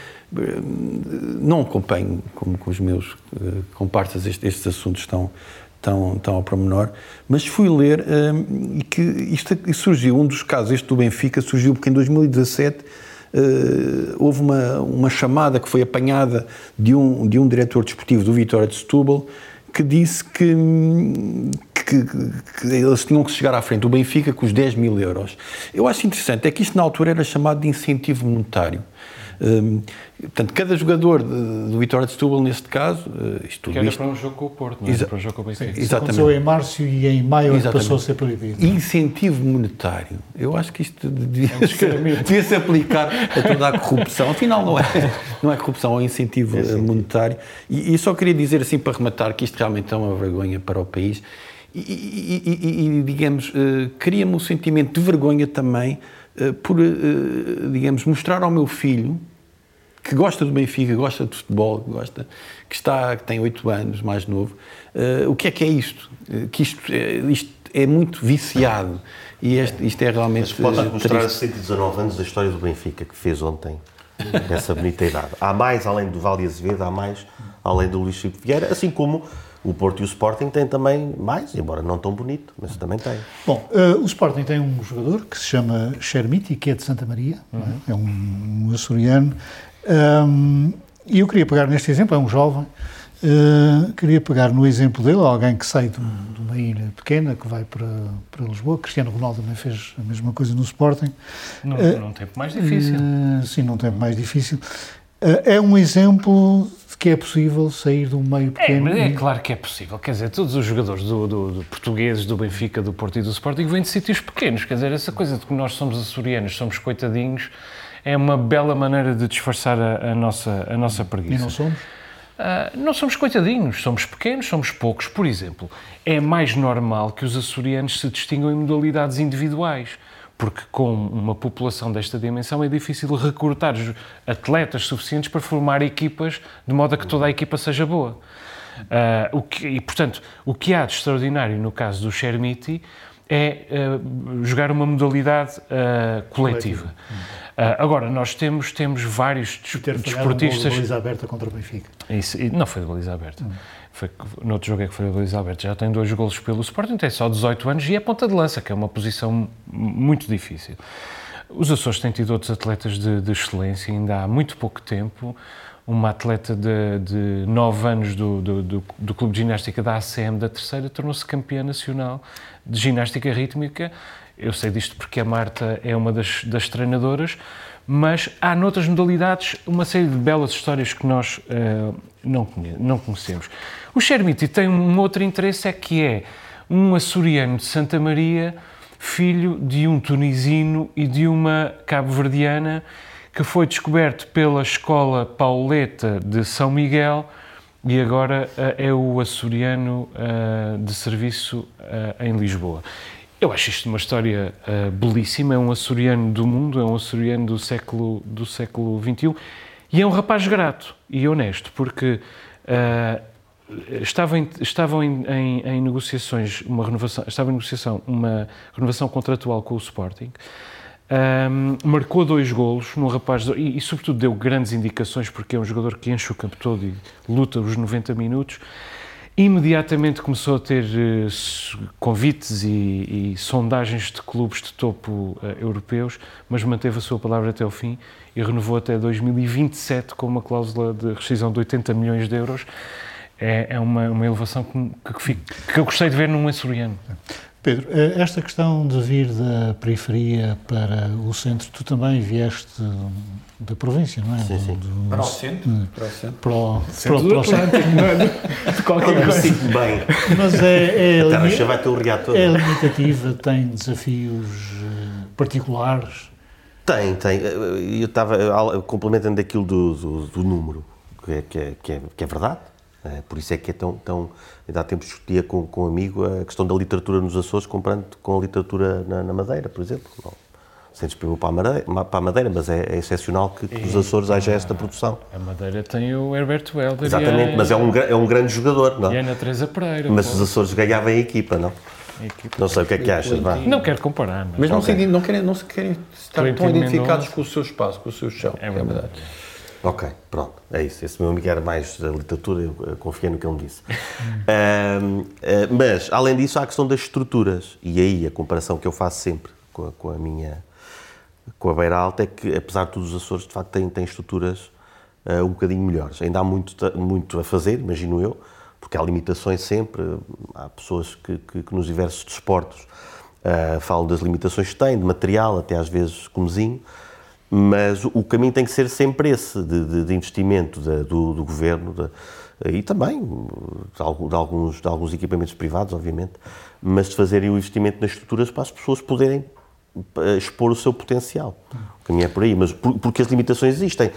não acompanho, como com os meus uh, comparsas, estes, estes assuntos tão, tão, tão ao promenor, mas fui ler e que isto surgiu, um dos casos, este do Benfica, surgiu porque em 2017 uh, houve uma, uma chamada que foi apanhada de um, de um diretor desportivo do Vitória de Setúbal que disse que, que, que, eles tinham que chegar à frente do Benfica com os 10 mil euros. Eu acho interessante, é que isto na altura era chamado de incentivo monetário. Um, portanto, cada jogador de, do Vitória de Setúbal, neste caso, uh, isto tudo que era isto, para um jogo com o Porto, não é? para um jogo com o Benfica. Isso aconteceu em março e em maio é passou a ser proibido. Incentivo monetário. Eu acho que isto devia, é devia se aplicar a toda a corrupção. Afinal, não é, não é corrupção, é incentivo é monetário. E, e só queria dizer assim, para rematar, que isto realmente é uma vergonha para o país e, e, e, e digamos, uh, cria-me um sentimento de vergonha também uh, por, uh, digamos, mostrar ao meu filho que gosta do Benfica, gosta de futebol, gosta, que está, que tem oito anos, mais novo, o que é que é isto? que isto, isto é muito viciado e este, isto é realmente. Mas pode mostrar 119 anos da história do Benfica que fez ontem, nessa bonita idade. Há mais, além do Vale Azevedo, há mais, além do Luís Chico Vieira, assim como o Porto e o Sporting têm também mais, embora não tão bonito, mas também têm. Bom, uh, o Sporting tem um jogador que se chama Chermiti, que é de Santa Maria, uhum. é? é um, um açoriano, um, e eu queria pegar neste exemplo, é um jovem, uh, queria pegar no exemplo dele, alguém que sai de, de, uma ilha pequena, que vai para, para Lisboa, Cristiano Ronaldo também fez a mesma coisa no Sporting. Num, uh, num tempo mais difícil. sim, num tempo mais difícil. é um exemplo que é possível sair de um meio pequeno. É, é claro que é possível. Quer dizer, todos os jogadores do, do, do, portugueses, do Benfica, do Porto e do Sporting vêm de sítios pequenos. Quer dizer, essa coisa de que nós somos açorianos, somos coitadinhos, é uma bela maneira de disfarçar a, a nossa, a nossa preguiça. E não somos? Uh, não somos coitadinhos, somos pequenos, somos poucos. Por exemplo, é mais normal que os açorianos se distingam em modalidades individuais porque com uma população desta dimensão é difícil recrutar atletas suficientes para formar equipas de modo a que toda a equipa seja boa. Uh, o que, e, portanto, o que há de extraordinário no caso do Chermiti é uh, jogar uma modalidade uh, coletiva. Agora, nós temos, temos vários desportistas... Um baliza aberta contra o Benfica. Isso, não foi de baliza aberta. Hum. Foi, no outro jogo é que foi o Luís Alberto, já tem dois golos pelo Sporting, tem só 18 anos e é ponta de lança, que é uma posição muito difícil. Os Açores têm tido outros atletas de, de excelência, ainda há muito pouco tempo. Uma atleta de, de 9 anos do, do, do, do, Clube de Ginástica da ACM da terceira tornou-se campeã nacional de ginástica rítmica. Eu sei disto porque a Marta é uma das, das treinadoras mas há noutras modalidades uma série de belas histórias que nós uh, não, não conhecemos. O Chermiti tem um outro interesse, é que é um açoriano de Santa Maria, filho de um tunisino e de uma cabo-verdiana, que foi descoberto pela Escola Pauleta de São Miguel e agora uh, é o açoriano uh, de serviço em Lisboa. Eu acho isto uma história uh, belíssima. É um açoriano do mundo, é um açoriano do século, do século XXI e é um rapaz grato e honesto, porque uh, estava em, estavam em, em, em, negociações, uma renovação, estava em negociação uma renovação contratual com o Sporting. Um, marcou dois golos num rapaz e, e, sobretudo deu grandes indicações porque é um jogador que enche o campo todo e luta os 90 minutos Imediatamente começou a ter uh, convites e, e, sondagens de clubes de topo uh, europeus, mas manteve a sua palavra até o fim e renovou até 2027 com uma cláusula de rescisão de 80 milhões de euros. É, é uma, uma elevação que, que, que, eu gostei de ver num açoriano. Pedro, eh, esta questão de vir da periferia para o centro, tu também vieste da província, não é? Sim, sim. Do, para o centro? Para o centro. Para o, centro para, para o Atlântico, não é? De qualquer coisa. sinto bem. Mas é... é a vai ter o reator. É limitativa, tem desafios eh, particulares? Tem, tem. Eu estava complementando aquilo do, do, do número, que é, que é, que é, que é verdade é, por isso é que é tão. tão ainda há tempo discutia com, com um amigo a questão da literatura nos Açores comparando com a literatura na, na Madeira, por exemplo. Não, sem desprimir para a Madeira, para a Madeira mas é, é excepcional que, que nos Açores haja esta produção. A Madeira tem o Herberto Helder. Exatamente, mas é um, é um grande jogador, não E a Ana Teresa Pereira. Mas pô. os Açores ganhavam a equipa, não? Não sei o que é que achas, vá. Não quero comparar. Mas, mas não, okay. se, não, querem, não se querem estar tão identificados com o seu espaço, com o seu chão. É verdade. É verdade. Ok, pronto, é isso. Esse meu amigo era mais da literatura, eu confiei no que ele me disse. uh, uh, mas, além disso, há a questão das estruturas. E aí, a comparação que eu faço sempre com a, com a minha. Com a Beira Alta é que, apesar de todos os Açores, de facto, têm, têm estruturas uh, um bocadinho melhores. Ainda há muito, muito a fazer, imagino eu, porque há limitações sempre. Há pessoas que, que, que nos diversos desportos falam das limitações que têm, de material, até às vezes comezinho. Mas o caminho tem que ser sempre esse, de, de, de investimento de, do, do, governo de, e também de, alguns, de alguns equipamentos privados, obviamente, mas de fazerem o investimento nas estruturas para as pessoas poderem expor o seu potencial. O caminho é por aí, mas por, porque as limitações existem.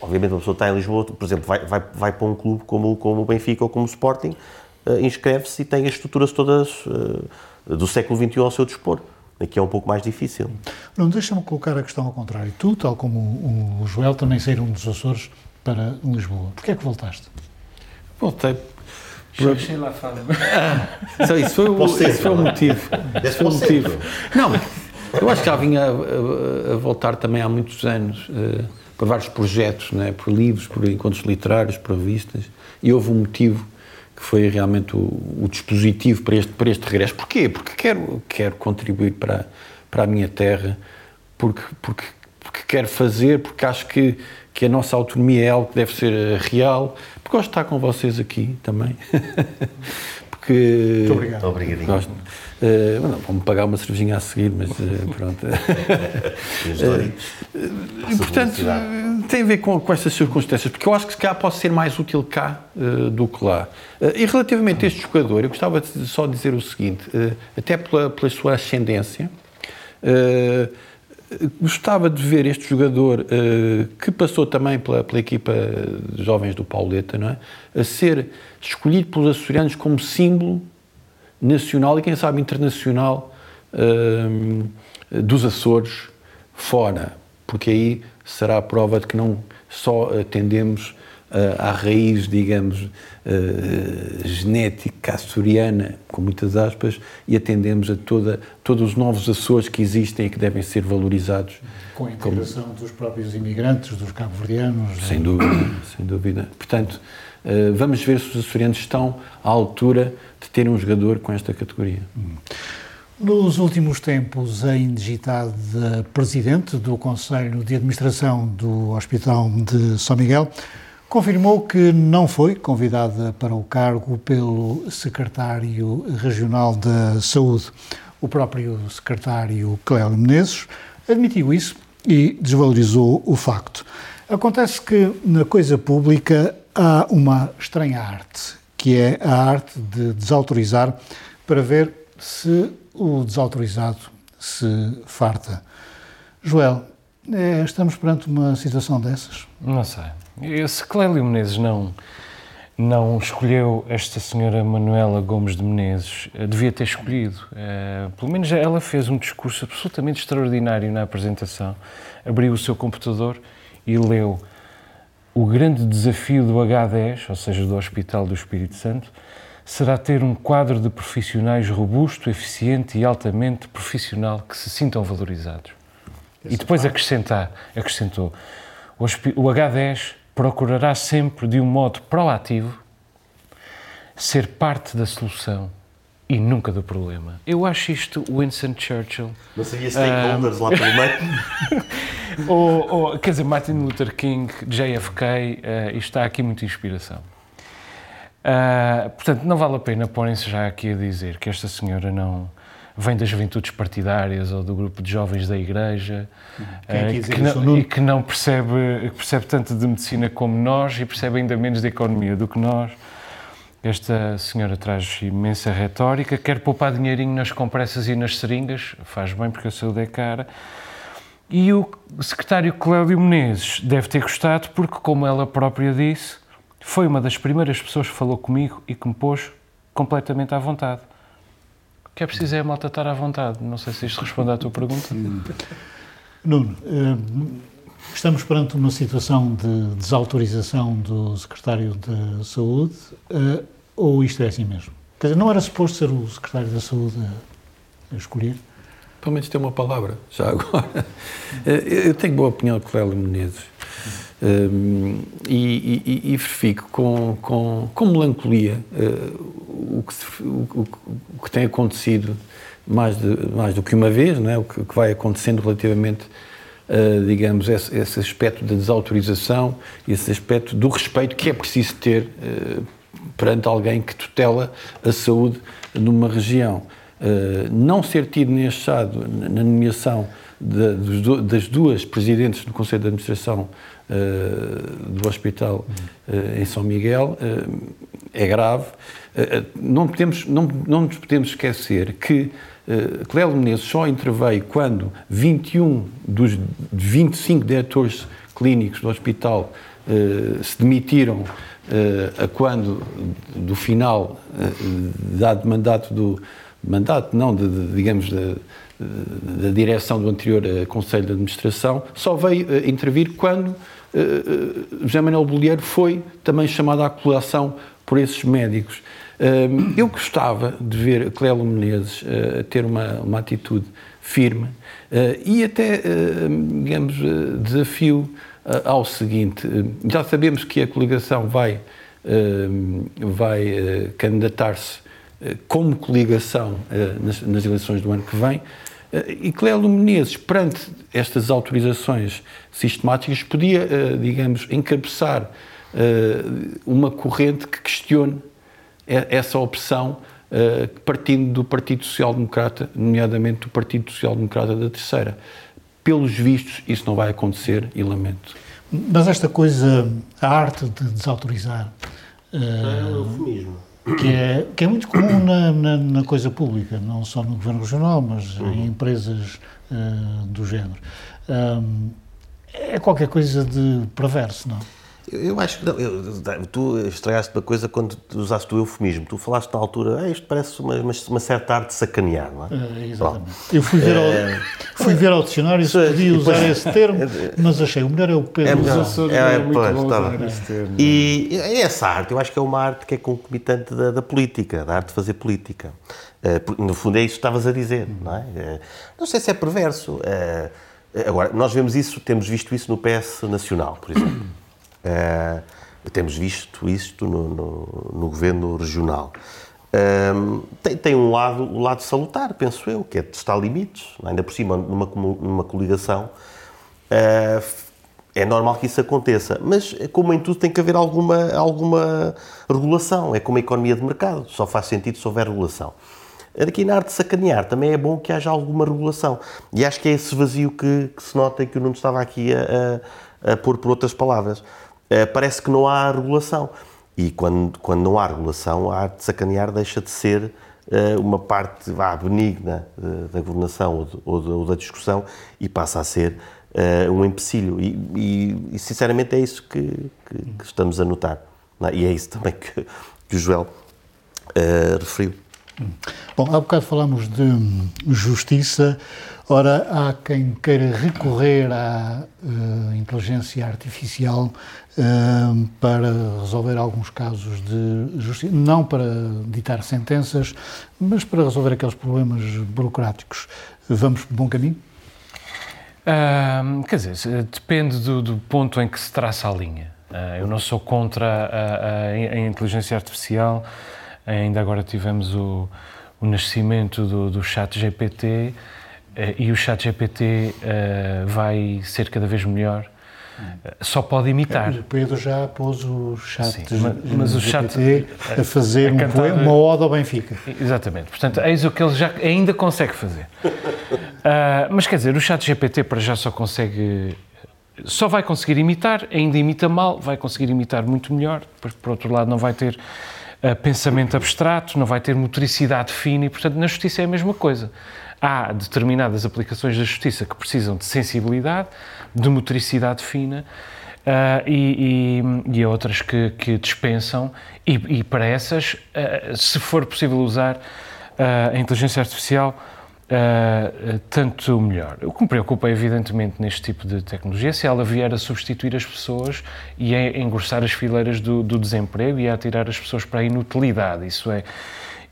Obviamente, uma pessoa está em Lisboa, por exemplo, vai, vai, vai para um clube como, como o Benfica ou como o Sporting, inscreve-se e tem as estruturas todas do século XXI ao seu dispor. Aqui é um pouco mais difícil. Não, deixa-me colocar a questão ao contrário. Tu, tal como o Joel, também saíram dos Açores para Lisboa. Porquê é que voltaste? Voltei Deixei lá fala. Ah, isso foi, o, esse foi o motivo. Esse foi o motivo. Não, eu acho que já vinha a, a, a voltar também há muitos anos uh, por vários projetos, né, por livros, por encontros literários, por revistas, e houve um motivo que foi realmente o, o, dispositivo para este, para este regresso. Porquê? Porque quero, quero contribuir para, para a minha terra, porque, porque, porque quero fazer, porque acho que, que a nossa autonomia é algo que deve ser eh, real, porque gosto de estar com vocês aqui também. porque. Muito obrigado. Obrigadinho. Gosto. Uh, não, vão-me pagar uma cervejinha a seguir, mas uh, pronto. uh, portanto, tem a ver com, com estas circunstâncias, porque eu acho que se cá posso ser mais útil cá do que lá. e relativamente a este jogador, eu gostava de só dizer o seguinte: até pela, pela sua ascendência. Gostava de ver este jogador, uh, que passou também pela, pela, equipa de jovens do Pauleta, não é? a ser escolhido pelos açorianos como símbolo nacional e, quem sabe, internacional uh, dos Açores fora, porque aí será a prova de que não só atendemos uh, à raiz, digamos, uh, genética açoriana, com muitas aspas, e atendemos a toda, todos os novos Açores que existem e que devem ser valorizados. Com a integração como... dos próprios imigrantes, dos cabo-verdianos. Sem dúvida, sem dúvida. Portanto, uh, vamos ver se os açorianos estão à altura de terem um jogador com esta categoria. Nos últimos tempos, a indigitada presidente do Conselho de Administração do Hospital de São Miguel confirmou que não foi convidada para o cargo pelo secretário regional da Saúde. O próprio secretário Clélio Menezes admitiu isso e desvalorizou o facto. Acontece que na coisa pública há uma estranha arte, que é a arte de desautorizar para ver se o desautorizado se farta. Joel, é, estamos perante uma situação dessas? Não sei. Se Clélio Menezes não, não escolheu esta senhora Manuela Gomes de Menezes, eh, devia ter escolhido. Uh, pelo menos ela fez um discurso absolutamente extraordinário na apresentação. Abriu o seu computador e leu o grande desafio do H10, ou seja, do Hospital do Espírito Santo, será ter um quadro de profissionais robusto, eficiente e altamente profissional que se sintam valorizados. E depois acrescentar, acrescentou, o H10 procurará sempre, de um modo proativo, ser parte da solução e nunca do problema. Eu acho isto Winston Churchill. Não seria stakeholders uh, lá pelo meio? ou, ou, quer dizer, Martin Luther King, JFK, uh, isto está aqui muita inspiração. Uh, portanto, não vale a pena porem-se já aqui a dizer que esta senhora não vem das juventudes partidárias ou do grupo de jovens da igreja é que, não, e que não percebe, percebe tanto de medicina como nós e percebe ainda menos de economia do que nós. Esta senhora traz imensa retórica, quer poupar dinheirinho nas compressas e nas seringas, faz bem porque a saúde é cara. E o secretário Clédio Menezes deve ter gostado porque, como ela própria disse, foi uma das primeiras pessoas que falou comigo e que me pôs completamente à vontade que é preciso é a malta estar à vontade. Não sei se isto responde à tua pergunta. Nuno, eh, estamos perante uma situação de desautorização do secretário da Saúde eh, ou isto é assim mesmo? Quer dizer, não era suposto ser o secretário da Saúde a escolher? Pelo menos tem uma palavra, já agora. Eh, eu tenho boa opinião de Clélio Menezes. Um, e, e, e, verifico com, com, com melancolia uh, o, que se, o, o, que tem acontecido mais, de, mais do que uma vez, não é? o, que, que vai acontecendo relativamente, uh, digamos, esse, esse, aspecto da desautorização, esse aspecto do respeito que é preciso ter uh, perante alguém que tutela a saúde numa região. não ser tido neste estado na nomeação de, das duas presidentes do Conselho de Administração uh, do Hospital uh, em São Miguel uh, é grave. não, podemos, não, não nos podemos esquecer que uh, Clélio Menezes só interveio quando 21 dos 25 diretores clínicos do hospital se demitiram a quando do final dado mandato do mandato, não, de, de digamos, da direção do anterior Conselho de Administração, só veio intervir quando José Manuel Bolheiro foi também chamado à colação por esses médicos. Eu gostava de ver Clélo Menezes uh, ter uma, uma atitude firme uh, e até, uh, digamos, desafio ao seguinte: já sabemos que a coligação vai, vai candidatar-se como coligação nas, eleições do ano que vem. E Clélo Menezes, perante estas autorizações sistemáticas, podia, digamos, encabeçar uma corrente que questione essa opção uh, partindo do Partido Social Democrata, nomeadamente do Partido Social Democrata da Terceira. Pelos vistos, isso não vai acontecer e lamento. Mas esta coisa, a arte de desautorizar. Uh, é um eufemismo. Que é, que é muito comum na, na, na, coisa pública, não só no governo regional, mas uhum. em empresas uh, do género. Um, é qualquer coisa de perverso, não? Eu acho que não. Eu, tu estragaste uma coisa quando usaste o eufemismo. Tu falaste na altura, ah, isto parece uma, uma, uma, certa arte de sacanear, não é? é exatamente. Eu fui ver, ao, é... fui ver ao dicionário se podia usar depois, esse termo, mas achei o melhor é o Pedro. É melhor. É, é, é, muito pois, tá termo. E essa arte, eu acho que é uma arte que é concomitante da, da política, da arte de fazer política. Uh, no fundo é isso que estavas a dizer, não é? Uh, não sei se é perverso. Uh, agora, nós vemos isso, temos visto isso no PS Nacional, por exemplo. Uh, temos visto isto no, no, no governo regional. Um, tem, tem, um lado, o lado salutar, penso eu, que é testar limites, ainda por cima numa, numa coligação. Uh, é normal que isso aconteça, mas como em tudo tem que haver alguma, alguma regulação, é como a economia de mercado, só faz sentido se houver regulação. Aqui na arte de sacanear também é bom que haja alguma regulação. E acho que é esse vazio que, que se nota e que o Nuno estava aqui a, a, a pôr por outras palavras. Eh, parece que não há regulação. E quando, quando não há regulação, a arte de sacanear deixa de ser uh, uma parte vá, benigna uh, da governação ou, da discussão e passa a ser uh, um empecilho. E, e, e, sinceramente é isso que, que, que estamos a notar. É? E é isso também que, que o Joel referiu. Bom, há bocado falamos de justiça. Ora, há quem queira recorrer à uh, inteligência artificial uh, para resolver alguns casos de justiça, não para ditar sentenças, mas para resolver aqueles problemas burocráticos. Vamos por bom caminho? Uh, quer dizer, depende do, do, ponto em que se traça a linha. eu não sou contra a, a, a inteligência artificial, ainda agora tivemos o, o nascimento do, do chat GPT eh, e o chat GPT eh, vai ser cada vez melhor. Eh, só pode imitar. O Pedro já pôs o chat Sim, mas, o chat a fazer a cantar, uma ode ao Benfica. Exatamente. Portanto, eis o que ele já ainda consegue fazer. uh, mas quer dizer, o chat GPT para já só consegue só vai conseguir imitar, ainda imita mal, vai conseguir imitar muito melhor, porque por outro lado não vai ter pensamento abstrato, não vai ter motricidade fina e, portanto, na justiça é a mesma coisa. Há determinadas aplicações da justiça que precisam de sensibilidade, de motricidade fina, uh, e, e, e, outras que, que dispensam, e, e, para essas, uh, se for possível usar uh, a inteligência artificial, tanto melhor. O que me preocupa, evidentemente, neste tipo de tecnologia, se ela vier a substituir as pessoas e a engrossar as fileiras do, do desemprego e a tirar as pessoas para a inutilidade. Isso é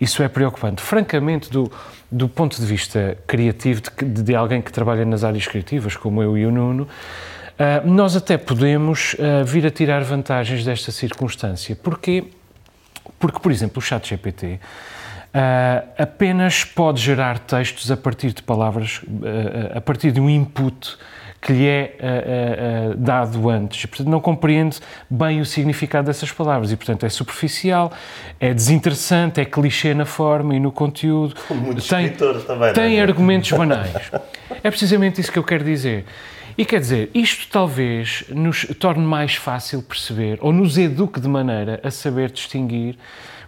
isso é preocupante. Francamente, do, do ponto de vista criativo, de, de alguém que trabalha nas áreas criativas, como eu e o Nuno, uh, nós até podemos uh, vir a tirar vantagens desta circunstância. Porquê? Porque, por exemplo, o chat GPT uh, apenas pode gerar textos a partir de palavras, a partir de um input que lhe é uh, uh, dado antes. Portanto, não compreende bem o significado dessas palavras e, portanto, é superficial, é desinteressante, é clichê na forma e no conteúdo. Muitos tem, também, tem é? argumentos banais. É precisamente isso que eu quero dizer. E quer dizer, isto talvez nos torne mais fácil perceber ou nos eduque de maneira a saber distinguir,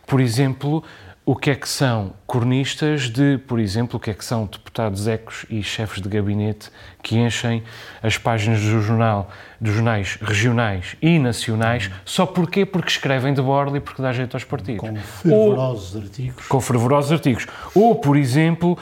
por exemplo, o que é que são cornistas de, por exemplo, o que é que são deputados ecos e chefes de gabinete que enchem as páginas do jornal, dos jornais regionais e nacionais, só porquê? Porque escrevem de borla e porque dá jeito aos partidos. Com fervorosos Ou, artigos. Com fervorosos artigos. Ou, por exemplo,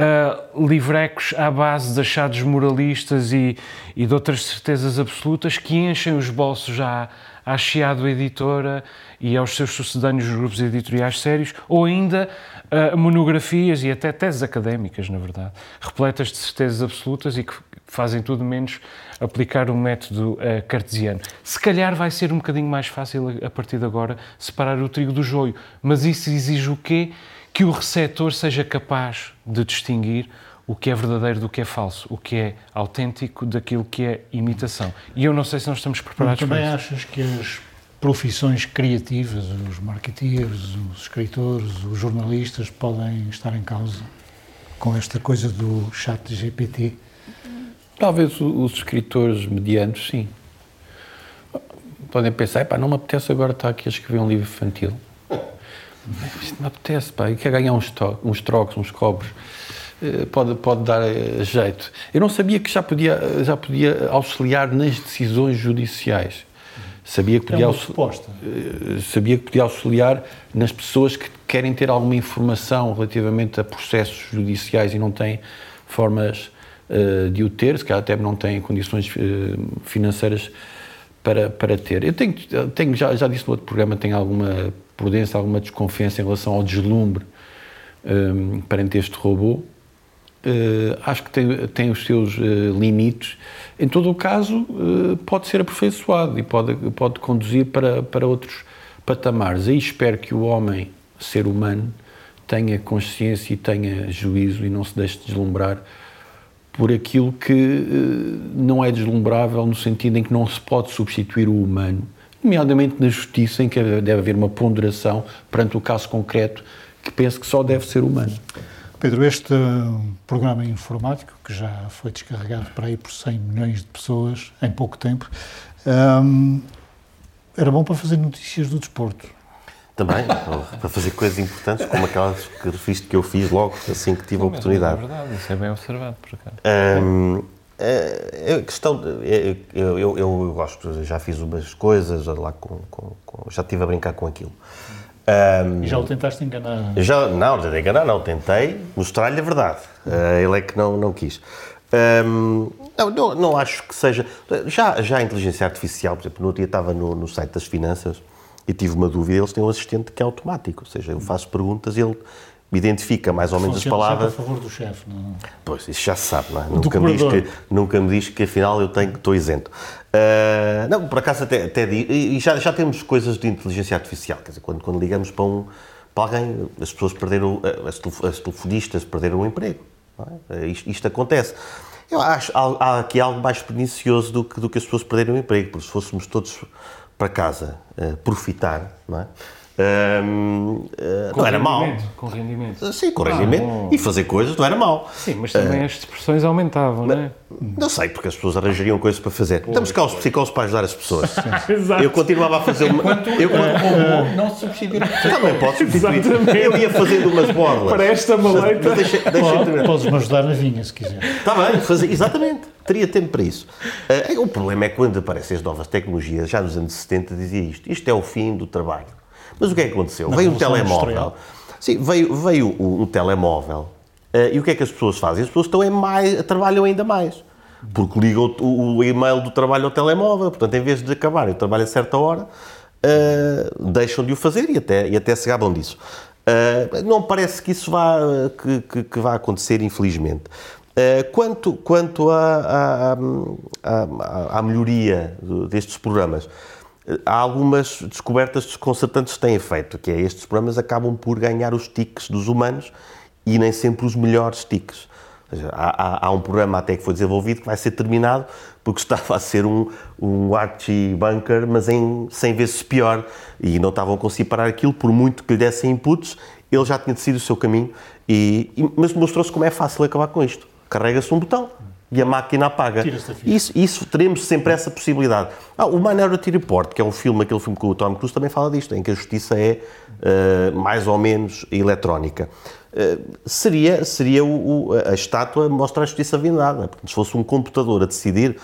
uh, livrecos à base de achados moralistas e, e de outras certezas absolutas que enchem os bolsos já à Chiado Editora e aos seus sucedâneos grupos editoriais sérios, ou ainda uh, monografias e até teses académicas, na verdade, repletas de certezas absolutas e que fazem tudo menos aplicar o método uh, cartesiano. Se calhar vai ser um bocadinho mais fácil a partir de agora separar o trigo do joio, mas isso exige o quê? Que o receptor seja capaz de distinguir o que é verdadeiro do que é falso, o que é autêntico daquilo que é imitação. E eu não sei se nós estamos preparados para isso. Também achas que as profissões criativas, os marketeers, os escritores, os jornalistas podem estar em causa com esta coisa do chat GPT? Talvez os escritores medianos, sim. Podem pensar, pá, não me apetece agora estar aqui a escrever um livro infantil. Isto me apetece, pá, eu quero ganhar uns, uns trocos, uns cobres. Eh, pode, pode dar eh, jeito. Eu não sabia que já podia, já podia auxiliar nas decisões judiciais. Sabia que podia, é. Eh, sabia que podia auxiliar nas pessoas que querem ter alguma informação relativamente a processos judiciais e não têm formas uh, de o ter, se calhar até não têm condições uh, financeiras para, para ter. Eu tenho, tenho já, já disse no outro programa, tenho alguma prudência, alguma desconfiança em relação ao deslumbre um, perante este robô. Uh, acho que tem, tem os seus uh, limites. Em todo o caso, uh, pode ser aperfeiçoado e pode, pode conduzir para, para outros patamares. Aí espero que o homem, ser humano, tenha consciência e tenha juízo e não se deixe deslumbrar por aquilo que não é deslumbrável no sentido em que não se pode substituir o humano, nomeadamente na justiça, em que deve haver uma ponderação perante o caso concreto que penso que só deve ser humano. Pedro, este programa informático, que já foi descarregado para aí por 100 milhões de pessoas em pouco tempo, um, era bom para fazer notícias do desporto. Também, para fazer coisas importantes, como aquelas que referiste que eu fiz logo assim que tive a oportunidade. É verdade, isso é bem observado, por acaso. Um, a, a questão, eu, eu, eu, eu, gosto, já fiz umas coisas lá com, com, com, já estive a brincar com aquilo. Um, e já o tentaste enganar? Já, não, já enganar não, tentei mostrar-lhe a verdade. Uh, ele é que não, não quis. Um, não, não, não, acho que seja. Já, já a inteligência artificial, por exemplo, no dia estava no, no site das finanças e tive uma dúvida. Eles têm um assistente que é automático, ou seja, eu faço perguntas e ele identifica mais ou menos as palavras. a favor do chefe, não? Pois, isso já se sabe, não é? Nunca me, diz que, nunca me diz que afinal eu tenho, estou isento. Uh, não, por acaso até, até digo, e já, já temos coisas de inteligência artificial, quer dizer, quando, quando ligamos para, um, para alguém, as pessoas perderam, as, as telefonistas perderam o emprego. É? Isto, isto, acontece. Eu acho há, há aqui algo mais pernicioso do que, do que as pessoas perderem o emprego, porque se fôssemos todos para casa uh, profitar, não é? Um, uh, não era mau. Com rendimento. Sim, com rendimento. Ah, e fazer coisas não era mau. Sim, mas também uh, as expressões aumentavam, não é? Não sei, porque as pessoas arranjariam coisas para fazer. Pois. Estamos cá os psicólogos para ajudar as pessoas. Exato. Eu continuava a fazer uma. Enquanto, eu, uh, não substituir Também posso substituir. Exatamente. Eu ia fazendo umas borlas. Para esta maleta. Deixa, deixa Podes-me ajudar na vinha, se quiser. Está bem, fazer, exatamente. Teria tempo para isso. Uh, o problema é que quando aparecem as novas tecnologias, já nos anos 70 dizia isto: isto é o fim do trabalho mas o que é que aconteceu? Na veio um telemóvel. Sim, veio, veio um, um telemóvel. Uh, e o que é que as pessoas fazem? As pessoas estão em mais, trabalham ainda mais. Porque ligam o, o, e-mail do trabalho ao telemóvel. Portanto, em vez de acabarem o trabalho a certa hora, uh, deixam de o fazer e até, e até se gabam disso. Uh, não parece que isso vá, que, que, que vá acontecer, infelizmente. quanto quanto à, à, à melhoria destes programas, há algumas descobertas desconcertantes que têm feito, que é estes programas acabam por ganhar os tiques dos humanos e nem sempre os melhores tiques. Seja, há, há, um programa até que foi desenvolvido que vai ser terminado porque estava a ser um, um Archie Bunker, mas em 100 vezes pior. E não estavam a conseguir parar aquilo, por muito que lhe dessem inputs, ele já tinha decidido o seu caminho. E, e mas mostrou-se como é fácil acabar com isto. Carrega-se um botão e a máquina apaga. Isso, isso teremos sempre essa possibilidade. Ah, o Minority Report, que é um filme, aquele filme que o Tom Cruise também fala disto, em que a justiça é uh, mais ou menos eletrónica. Uh, seria seria o, o, a estátua mostra a justiça vindada. Portanto, se fosse um computador a decidir,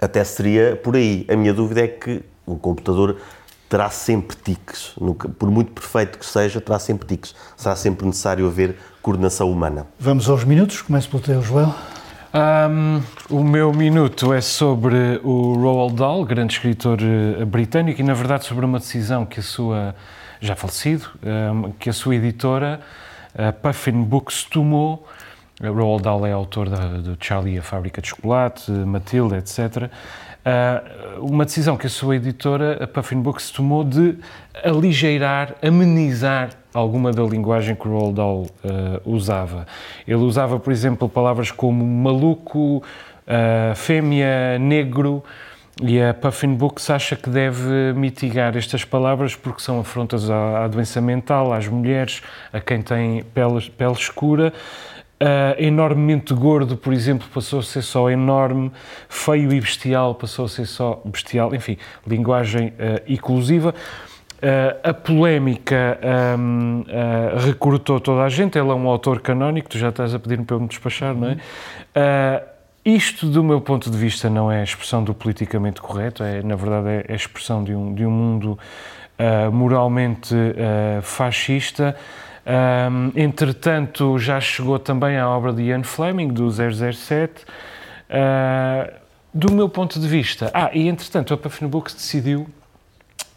até seria por aí. A minha dúvida é que um computador terá sempre tiques. Por muito perfeito que seja, terá sempre tiques. Será sempre necessário haver coordenação humana. Vamos aos minutos. Começo pelo teu, Joel. Um, o meu minuto é sobre o Roald Dahl, grande escritor uh, britânico, e na verdade sobre uma decisão que a sua, já falecido, um, que a sua editora, a Puffin Books, tomou. Roald Dahl é autor da, do Charlie e a Fábrica de Chocolate, Matilda, etc. Uh, uma decisão que a sua editora, a Puffin Books, tomou de aligeirar, amenizar alguma da linguagem que o Roald Dahl uh, usava. Ele usava, por exemplo, palavras como maluco, uh, fêmea, negro, e a Puffin Books acha que deve mitigar estas palavras porque são afrontas à, à doença mental, às mulheres, a quem tem pele, pele escura. Uh, enormemente gordo, por exemplo, passou a ser só enorme, feio e bestial passou a ser só bestial, enfim, linguagem uh, inclusiva. Uh, a polémica um, uh, recrutou toda a gente, ele é um autor canónico, tu já estás a pedir-me para eu me despachar, não é? Isto, do meu ponto de vista, não é a expressão do politicamente correto, é, na verdade, é a expressão de um, de um mundo moralmente fascista. Um, entretanto, já chegou também a obra de Ian Fleming, do 007. do meu ponto de vista... Ah, e entretanto, a Puffin Books decidiu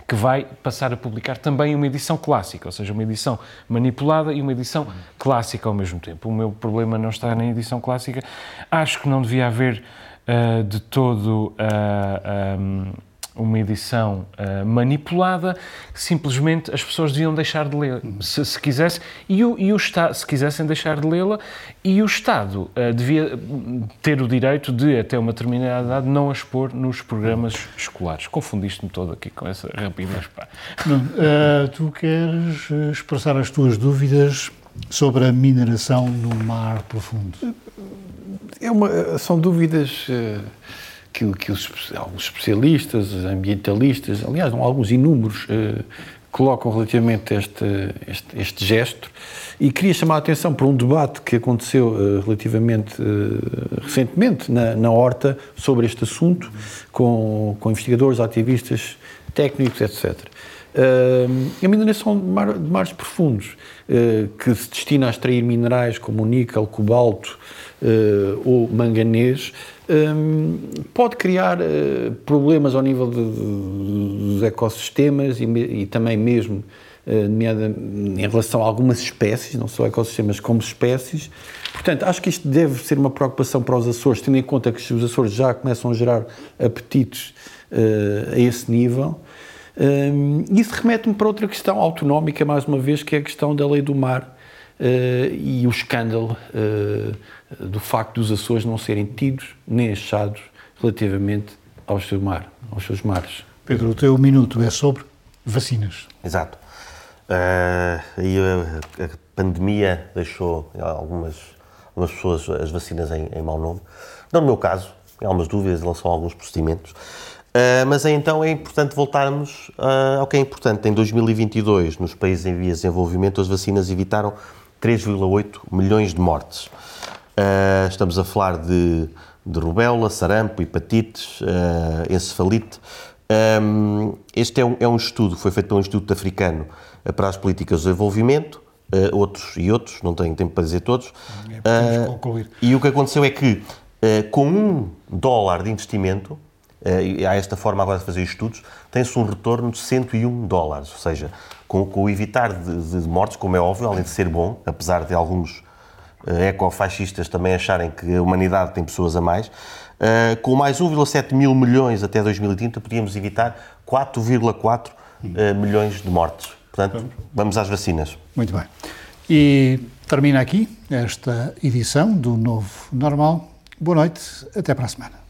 que vai passar a publicar também uma edição clássica, ou seja, uma edição manipulada e uma edição clássica ao mesmo tempo. O meu problema não está na edição clássica. Acho que não devia haver uh, de todo. Uh, um, uma edição uh, manipulada, simplesmente as pessoas deviam deixar de ler, se, se quisessem, e o, e o Estado, se quisessem deixar de lê-la, e o Estado uh, devia ter o direito de, até uma determinada idade, não a expor nos programas escolares. Confundiste-me todo aqui com essa rapidez. Pá. Não, uh, tu queres expressar as tuas dúvidas sobre a mineração no mar profundo? É uma, são dúvidas que, que os, os, especialistas, ambientalistas, aliás, alguns inúmeros, eh, colocam relativamente a este, este, este, gesto. E queria chamar a atenção para um debate que aconteceu eh, relativamente eh, recentemente na, na Horta sobre este assunto, com, com investigadores, ativistas, técnicos, etc. Uh, a mineração de, mar, de mares profundos, uh, que se destina a extrair minerais como o níquel, cobalto uh, ou manganês, pode criar uh, problemas ao nível de, de, dos ecossistemas e, e também mesmo uh, em relação a algumas espécies, não só ecossistemas como espécies. Portanto, acho que isto deve ser uma preocupação para os Açores, tendo em conta que os Açores já começam a gerar apetites uh, a esse nível. Um, isso remete-me para outra questão autonómica, mais uma vez, que é a questão da lei do mar e o escândalo do facto dos Açores não serem tidos nem achados relativamente ao seu mar, aos seus mares. Pedro, o teu minuto é sobre vacinas. Exato. Uh, e a, a, pandemia deixou algumas, algumas pessoas as vacinas em, em mau nome. Não no meu caso, há algumas dúvidas em relação a alguns procedimentos. Uh, mas então é importante voltarmos uh, ao que é importante. Em 2022, nos países em vias de desenvolvimento, as vacinas evitaram 3,8 milhões de mortes. Uh, estamos a falar de, de rubéola, sarampo, hepatites, uh, encefalite. Um, este é um, é um estudo, foi feito pelo Instituto Africano para as Políticas de Desenvolvimento, uh, outros e outros, não tenho tempo para dizer todos. É, concluir. E o que aconteceu é que, com um dólar de investimento, há esta forma agora de fazer estudos, tem-se um retorno de 101 dólares, ou seja, com, com o evitar de, de mortes, como é óbvio, além de ser bom, apesar de alguns eh, ecofascistas também acharem que a humanidade tem pessoas a mais, uh, com mais 1,7 mil milhões até 2030, podíamos evitar 4,4 uh, milhões de mortes. Portanto, vamos às vacinas. Muito bem. E termina aqui esta edição do Novo Normal. Boa noite, até para a semana.